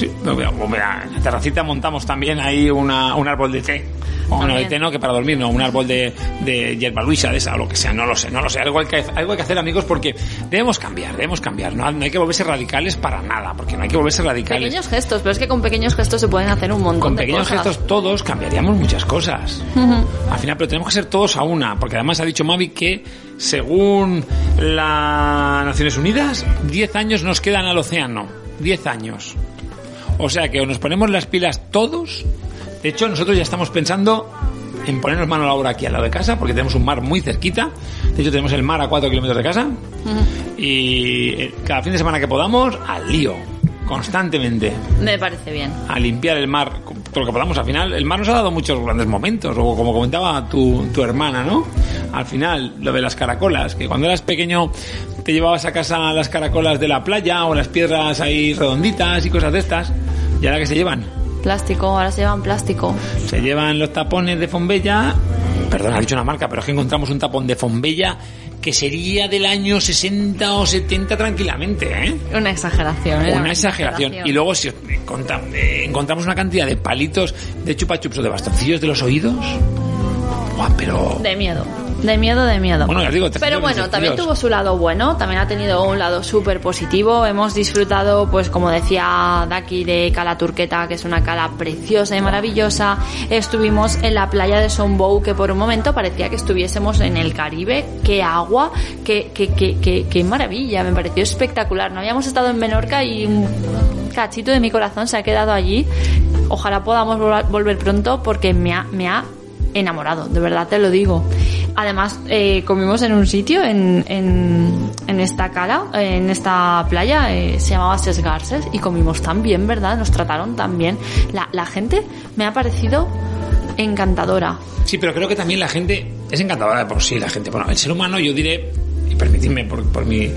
Sí, pues en la terracita montamos también ahí una, un árbol de té. Bueno, de También. té no, que para dormir, no, un árbol de, de hierba luisa, de esa, o lo que sea, no lo sé, no lo sé. Algo hay que, algo hay que hacer, amigos, porque debemos cambiar, debemos cambiar. No, no hay que volverse radicales para nada, porque no hay que volverse radicales. Pequeños gestos, pero es que con pequeños gestos se pueden hacer un montón Con de pequeños cosas. gestos todos cambiaríamos muchas cosas. Al final, pero tenemos que ser todos a una, porque además ha dicho Mavi que según las Naciones Unidas, 10 años nos quedan al océano. 10 años. O sea que o nos ponemos las pilas todos. De hecho, nosotros ya estamos pensando en ponernos mano a la obra aquí al lado de casa, porque tenemos un mar muy cerquita. De hecho, tenemos el mar a 4 kilómetros de casa. Y eh, cada fin de semana que podamos, al lío. Constantemente Me parece bien. a limpiar el mar todo lo que podamos. Al final, el mar nos ha dado muchos grandes momentos, o como comentaba tu, tu hermana, ¿no? Al final, lo de las caracolas, que cuando eras pequeño te llevabas a casa las caracolas de la playa o las piedras ahí redonditas y cosas de estas, y ahora que se llevan, Plástico, ahora se llevan plástico. se llevan los tapones de Fombella, perdón, ha dicho una marca, pero es que encontramos un tapón de Fombella que sería del año 60 o 70 tranquilamente, ¿eh? Una exageración. ¿eh? Una exageración. Y luego si eh, encontramos una cantidad de palitos de chupachups o de bastoncillos de los oídos. Buah, pero... De miedo. De miedo, de miedo. Bueno, ya digo, Pero 300 bueno, también tuvo su lado bueno, también ha tenido un lado súper positivo. Hemos disfrutado, pues como decía Daki, de Cala Turqueta, que es una cala preciosa y maravillosa. Estuvimos en la playa de Sombou, que por un momento parecía que estuviésemos en el Caribe. Qué agua, qué, qué, qué, qué, qué maravilla, me pareció espectacular. No habíamos estado en Menorca y un cachito de mi corazón se ha quedado allí. Ojalá podamos vol- volver pronto porque me ha, me ha enamorado, de verdad te lo digo. Además, eh, comimos en un sitio, en, en, en esta cala, en esta playa, eh, se llamaba Ses Garces, y comimos tan bien, ¿verdad? Nos trataron tan bien. La, la gente me ha parecido encantadora. Sí, pero creo que también la gente es encantadora por sí, la gente. Bueno, el ser humano, yo diré, y permitidme por, por mi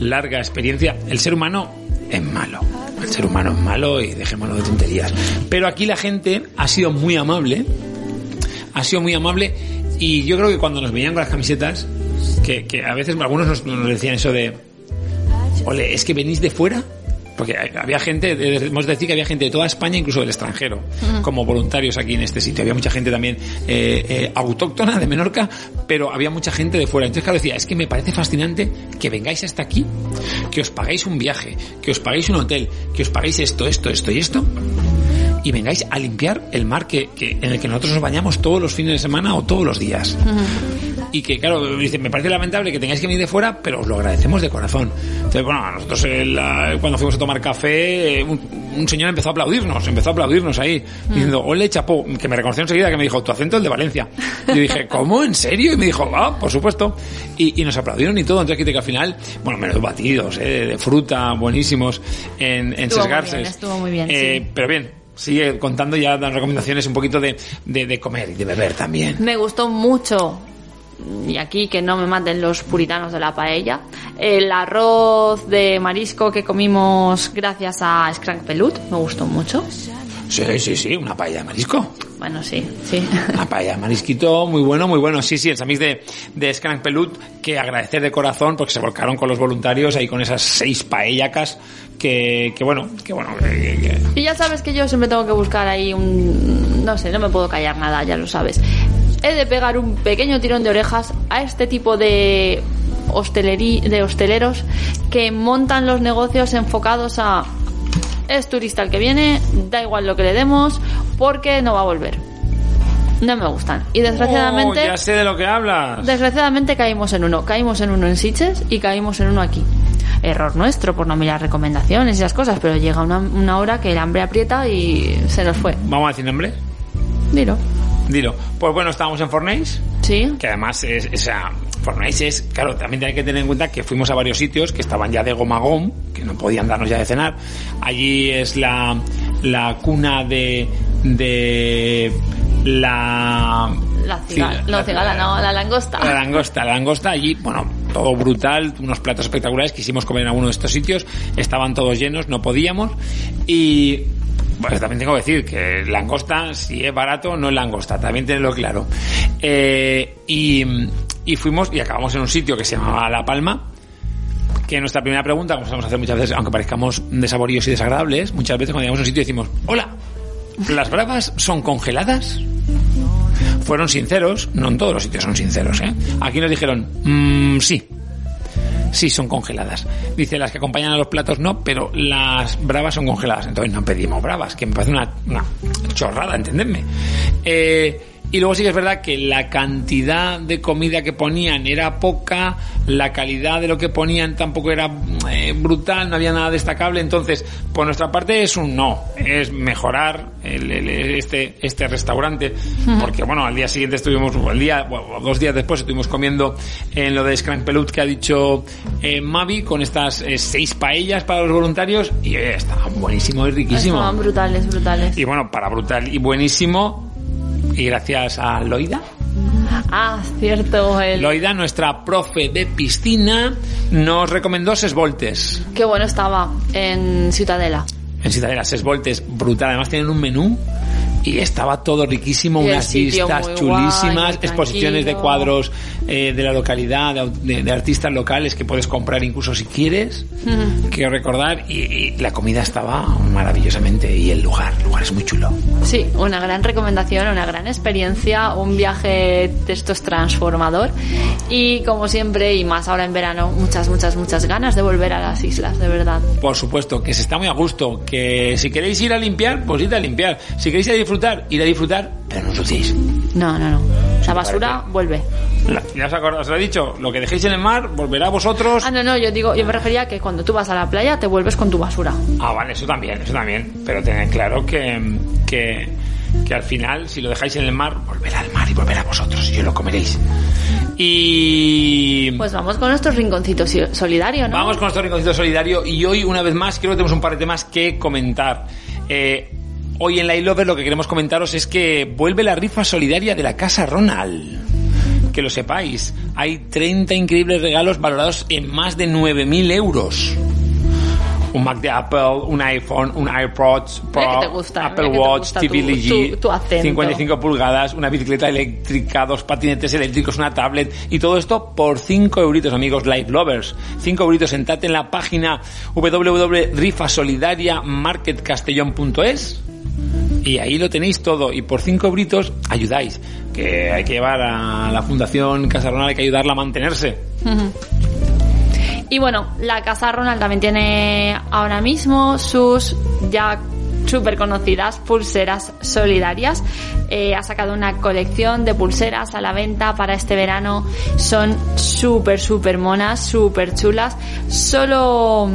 larga experiencia, el ser humano es malo. El ser humano es malo y dejémonos de tonterías. Pero aquí la gente ha sido muy amable, ha sido muy amable y yo creo que cuando nos veían con las camisetas, que, que a veces algunos nos, nos decían eso de ole, es que venís de fuera. Porque había gente, hemos de decir que había gente de toda España, incluso del extranjero, como voluntarios aquí en este sitio. Había mucha gente también eh, eh, autóctona de Menorca, pero había mucha gente de fuera. Entonces, claro, decía, es que me parece fascinante que vengáis hasta aquí, que os pagáis un viaje, que os pagáis un hotel, que os pagáis esto, esto, esto y esto, y vengáis a limpiar el mar que, que- en el que nosotros nos bañamos todos los fines de semana o todos los días. Y que, claro, me parece lamentable que tengáis que venir de fuera, pero os lo agradecemos de corazón. Entonces, bueno, a nosotros eh, la- cuando fuimos a tomar café, eh, un, un señor empezó a aplaudirnos, empezó a aplaudirnos ahí, diciendo, ole, chapó, que me reconoció enseguida, que me dijo, tu acento es de Valencia. Y yo dije, ¿cómo? ¿En serio? Y me dijo, ah, por supuesto. Y, y nos aplaudieron y todo. Entonces, que al final, bueno, menos batidos, eh, de fruta, buenísimos, en, en Estuvo muy bien, estuvo muy bien, Eh, sí. Pero bien, sigue contando ya, dando recomendaciones un poquito de, de, de comer y de beber también. Me gustó mucho, y aquí que no me maten los puritanos de la paella, el arroz de marisco que comimos gracias a Scrank Pelut, me gustó mucho. Sí, sí, sí, una paella de marisco. Bueno, sí, sí. Una paella de marisquito muy bueno, muy bueno. Sí, sí, el samís de, de Skrank Pelut, que agradecer de corazón porque se volcaron con los voluntarios ahí con esas seis paellacas que, que bueno, que bueno, que- Y ya sabes que yo siempre tengo que buscar ahí un... No sé, no me puedo callar nada, ya lo sabes. He de pegar un pequeño tirón de orejas a este tipo de hostelerí, de hosteleros que montan los negocios enfocados a es turista el que viene, da igual lo que le demos, porque no va a volver. No me gustan. Y desgraciadamente, Oh, ya sé de lo que hablas. desgraciadamente caímos en uno. Caímos en uno en Sitges y caímos en uno aquí. Error nuestro por no mirar recomendaciones y esas cosas, pero llega una, una hora que el hambre aprieta y se nos fue. Vamos a decir nombre. Dilo. Dilo. Pues bueno, estábamos en Fornés, Sí. que además es, o Fornés es, claro, también hay que tener en cuenta que fuimos a varios sitios que estaban ya de goma gom, que no podían darnos ya de cenar. Allí es la, la cuna de, de la... La cigala, Sí, no, cigala, no, la langosta. La langosta, la langosta allí, bueno, todo brutal, unos platos espectaculares, quisimos comer en alguno de estos sitios, estaban todos llenos, no podíamos, y pues también tengo que decir que langosta, si es barato, no es langosta, también tenerlo claro. Eh, y, y fuimos y acabamos en un sitio que se llamaba La Palma, que nuestra primera pregunta, como solemos hacer muchas veces, aunque parezcamos desaboríos y desagradables, muchas veces cuando llegamos a un sitio decimos, hola, ¿las bravas son congeladas? Fueron sinceros, no en todos los sitios son sinceros, ¿eh? Aquí nos dijeron, "Mm, sí, sí son congeladas. Dice, las que acompañan a los platos no, pero las bravas son congeladas. Entonces no pedimos bravas, que me parece una, una chorrada, entendedme. Eh, y luego sí que es verdad que la cantidad de comida que ponían era poca, la calidad de lo que ponían tampoco era eh, brutal, no había nada destacable. Entonces, por nuestra parte es un no, es mejorar el- el- este, este restaurante, porque bueno, al día siguiente estuvimos, el día, bueno, dos días después estuvimos comiendo en lo de Scrank Pelut que ha dicho eh, Mavi, con estas eh, seis paellas para los voluntarios, y eh, estaba buenísimo y riquísimo. Estaban brutales, brutales. Y bueno, para brutal y buenísimo, y gracias a Loida. Ah, cierto. El... Loida, nuestra profe de piscina, nos recomendó Ses Voltes. Qué bueno estaba en Ciutadela. En Ciudadela, Ses Voltes, brutal. Además tienen un menú y estaba todo riquísimo, Y unas vistas chulísimas, guay, exposiciones de cuadros eh, de la localidad, de, de- artistas locales que puedes comprar incluso si quieres. Quiero recordar, y, y la comida estaba maravillosamente, y el lugar, el lugar es muy chulo. Sí, una gran recomendación, una gran experiencia, un viaje de estos transformador y como siempre y más ahora en verano, muchas, muchas, muchas ganas de volver a las islas, de verdad. Por supuesto, que se está muy a gusto, que si queréis ir a limpiar, pues id a limpiar. Si queréis ir a disfrutar, ir a disfrutar, pero no ensuciéis. No, no, no. La basura vuelve. La- Ya os acordáis, os lo he dicho, lo que dejéis en el mar volverá a vosotros. Ah, no, no, yo digo, yo me refería a que cuando tú vas a la playa te vuelves con tu basura. Ah, vale, eso también, eso también. Pero tened claro que, que, que al final, si lo dejáis en el mar, volverá al mar y volverá a vosotros y os lo comeréis. Y... Pues vamos con nuestro rinconcito si- solidario, ¿no? Vamos con nuestro rinconcito solidario y hoy, una vez más, creo que tenemos un par de temas que comentar. Eh, hoy en la iLover lo que queremos comentaros es que vuelve la rifa solidaria de la Casa Ronald. Que lo sepáis, hay 30 increíbles regalos valorados en más de 9.000 euros. Un Mac de Apple, un iPhone, un iPods Pro, te gusta, Apple te Watch, gusta TV tu- LG, tu- tu acento. 55 pulgadas, una bicicleta eléctrica, dos patinetes eléctricos, una tablet y todo esto por 5 euritos, amigos, Live Lovers. 5 euritos, entrate en la página www.rifasolidariamarketcastellón.es y ahí lo tenéis todo. Y por 5 euritos ayudáis. Que hay que llevar a la Fundación Casa Ronald, hay que ayudarla a mantenerse. Y bueno, la casa Ronald también tiene ahora mismo sus ya súper conocidas pulseras solidarias. Eh, ha sacado una colección de pulseras a la venta para este verano. Son súper, súper monas, súper chulas. Solo,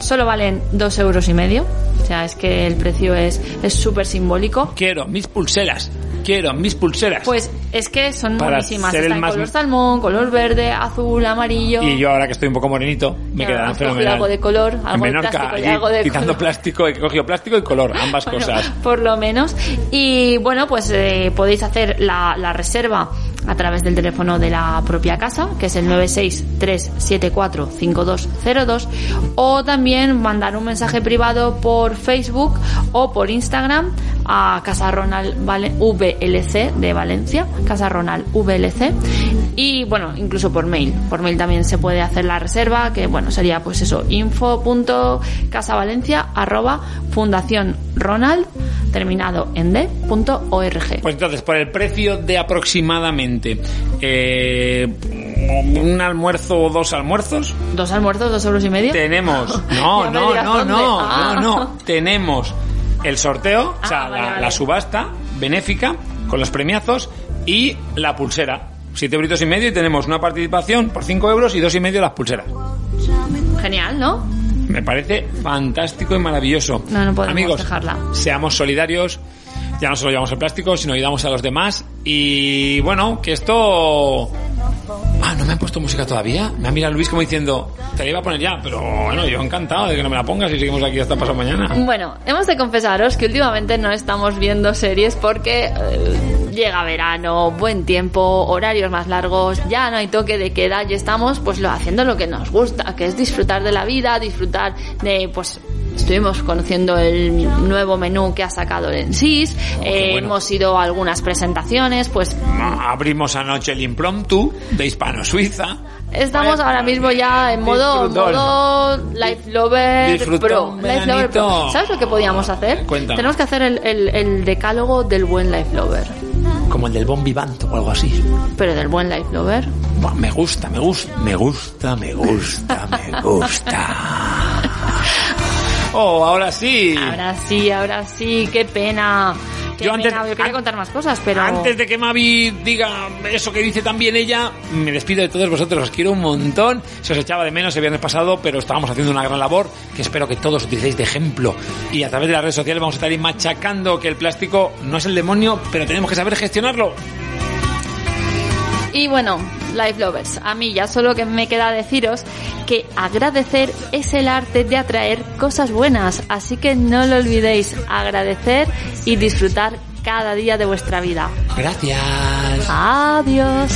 solo valen dos euros y medio. O sea, es que el precio es es súper simbólico. Quiero mis pulseras. Quiero mis pulseras. Pues es que son Para buenísimas. ser el Está en más- color salmón, color verde, azul, amarillo. y yo ahora que estoy un poco morenito, me Claro, quedarán cogido fenomenal. algo de color, en algo de Menorca, plástico y algo de quitando color. plástico, he cogido plástico y color, ambas Bueno, cosas. Por lo menos. Y bueno, pues eh, podéis hacer la, la reserva a través del teléfono de la propia casa, que es el 963745202, o también mandar un mensaje privado por Facebook o por Instagram a Casa Ronald VLC de Valencia, Casa Ronald VLC, y bueno, incluso por mail. Por mail también se puede hacer la reserva, que bueno, sería pues eso, info.casavalencia arroba fundación Ronald terminado en d.org. Pues entonces, por el precio de aproximadamente eh, un almuerzo o dos almuerzos, ¿Dos almuerzos, dos euros y medio? tenemos. No, no, no, Ah. no, no. Tenemos el sorteo, o sea, Ah, vale, la, vale. la subasta benéfica con los premiazos y la pulsera. Siete euritos y medio y tenemos una participación por cinco euros y dos y medio las pulseras. Genial, ¿no? Me parece fantástico y maravilloso. No, no podemos Amigos, dejarla. seamos solidarios. Ya no solo llevamos el plástico, sino ayudamos a los demás. Y bueno, que esto... Ah, no me han puesto música todavía. Me ha mirado Luis como diciendo, te la iba a poner ya, pero bueno, yo encantado de que no me la pongas y seguimos aquí hasta pasado mañana. Bueno, hemos de confesaros que últimamente no estamos viendo series porque eh, llega verano, buen tiempo, horarios más largos, ya no hay toque de queda y estamos pues lo, haciendo lo que nos gusta, que es disfrutar de la vida, disfrutar de pues Estuvimos conociendo el nuevo menú que ha sacado el Ensis, eh, bueno. hemos ido a algunas presentaciones, pues Abrimos anoche el impromptu de Hispano-Suiza. Estamos ahora mismo ya en modo, modo Life Lover Pro. Life Lover Pro. veranito. ¿Sabes lo que podíamos hacer? Cuéntame. Tenemos que hacer el, el- el decálogo del buen Life Lover. Como el del Bon Vivant o algo así. Pero del buen Life Lover. Me gusta, me gusta, me gusta, me gusta, me gusta. Oh, ahora sí. Ahora sí, ahora sí, qué pena. Qué Yo antes- yo quería contar más cosas, pero... Antes de que Mavi diga eso que dice también ella, me despido de todos vosotros, os quiero un montón. Se os echaba de menos el viernes pasado, pero estábamos haciendo una gran labor que espero que todos utilicéis de ejemplo. Y a través de las redes sociales vamos a estar ahí machacando que el plástico no es el demonio, pero tenemos que saber gestionarlo. Y bueno, Life Lovers, a mí ya solo que me queda deciros que agradecer es el arte de atraer cosas buenas, así que no lo olvidéis, agradecer y disfrutar cada día de vuestra vida. Gracias. Adiós.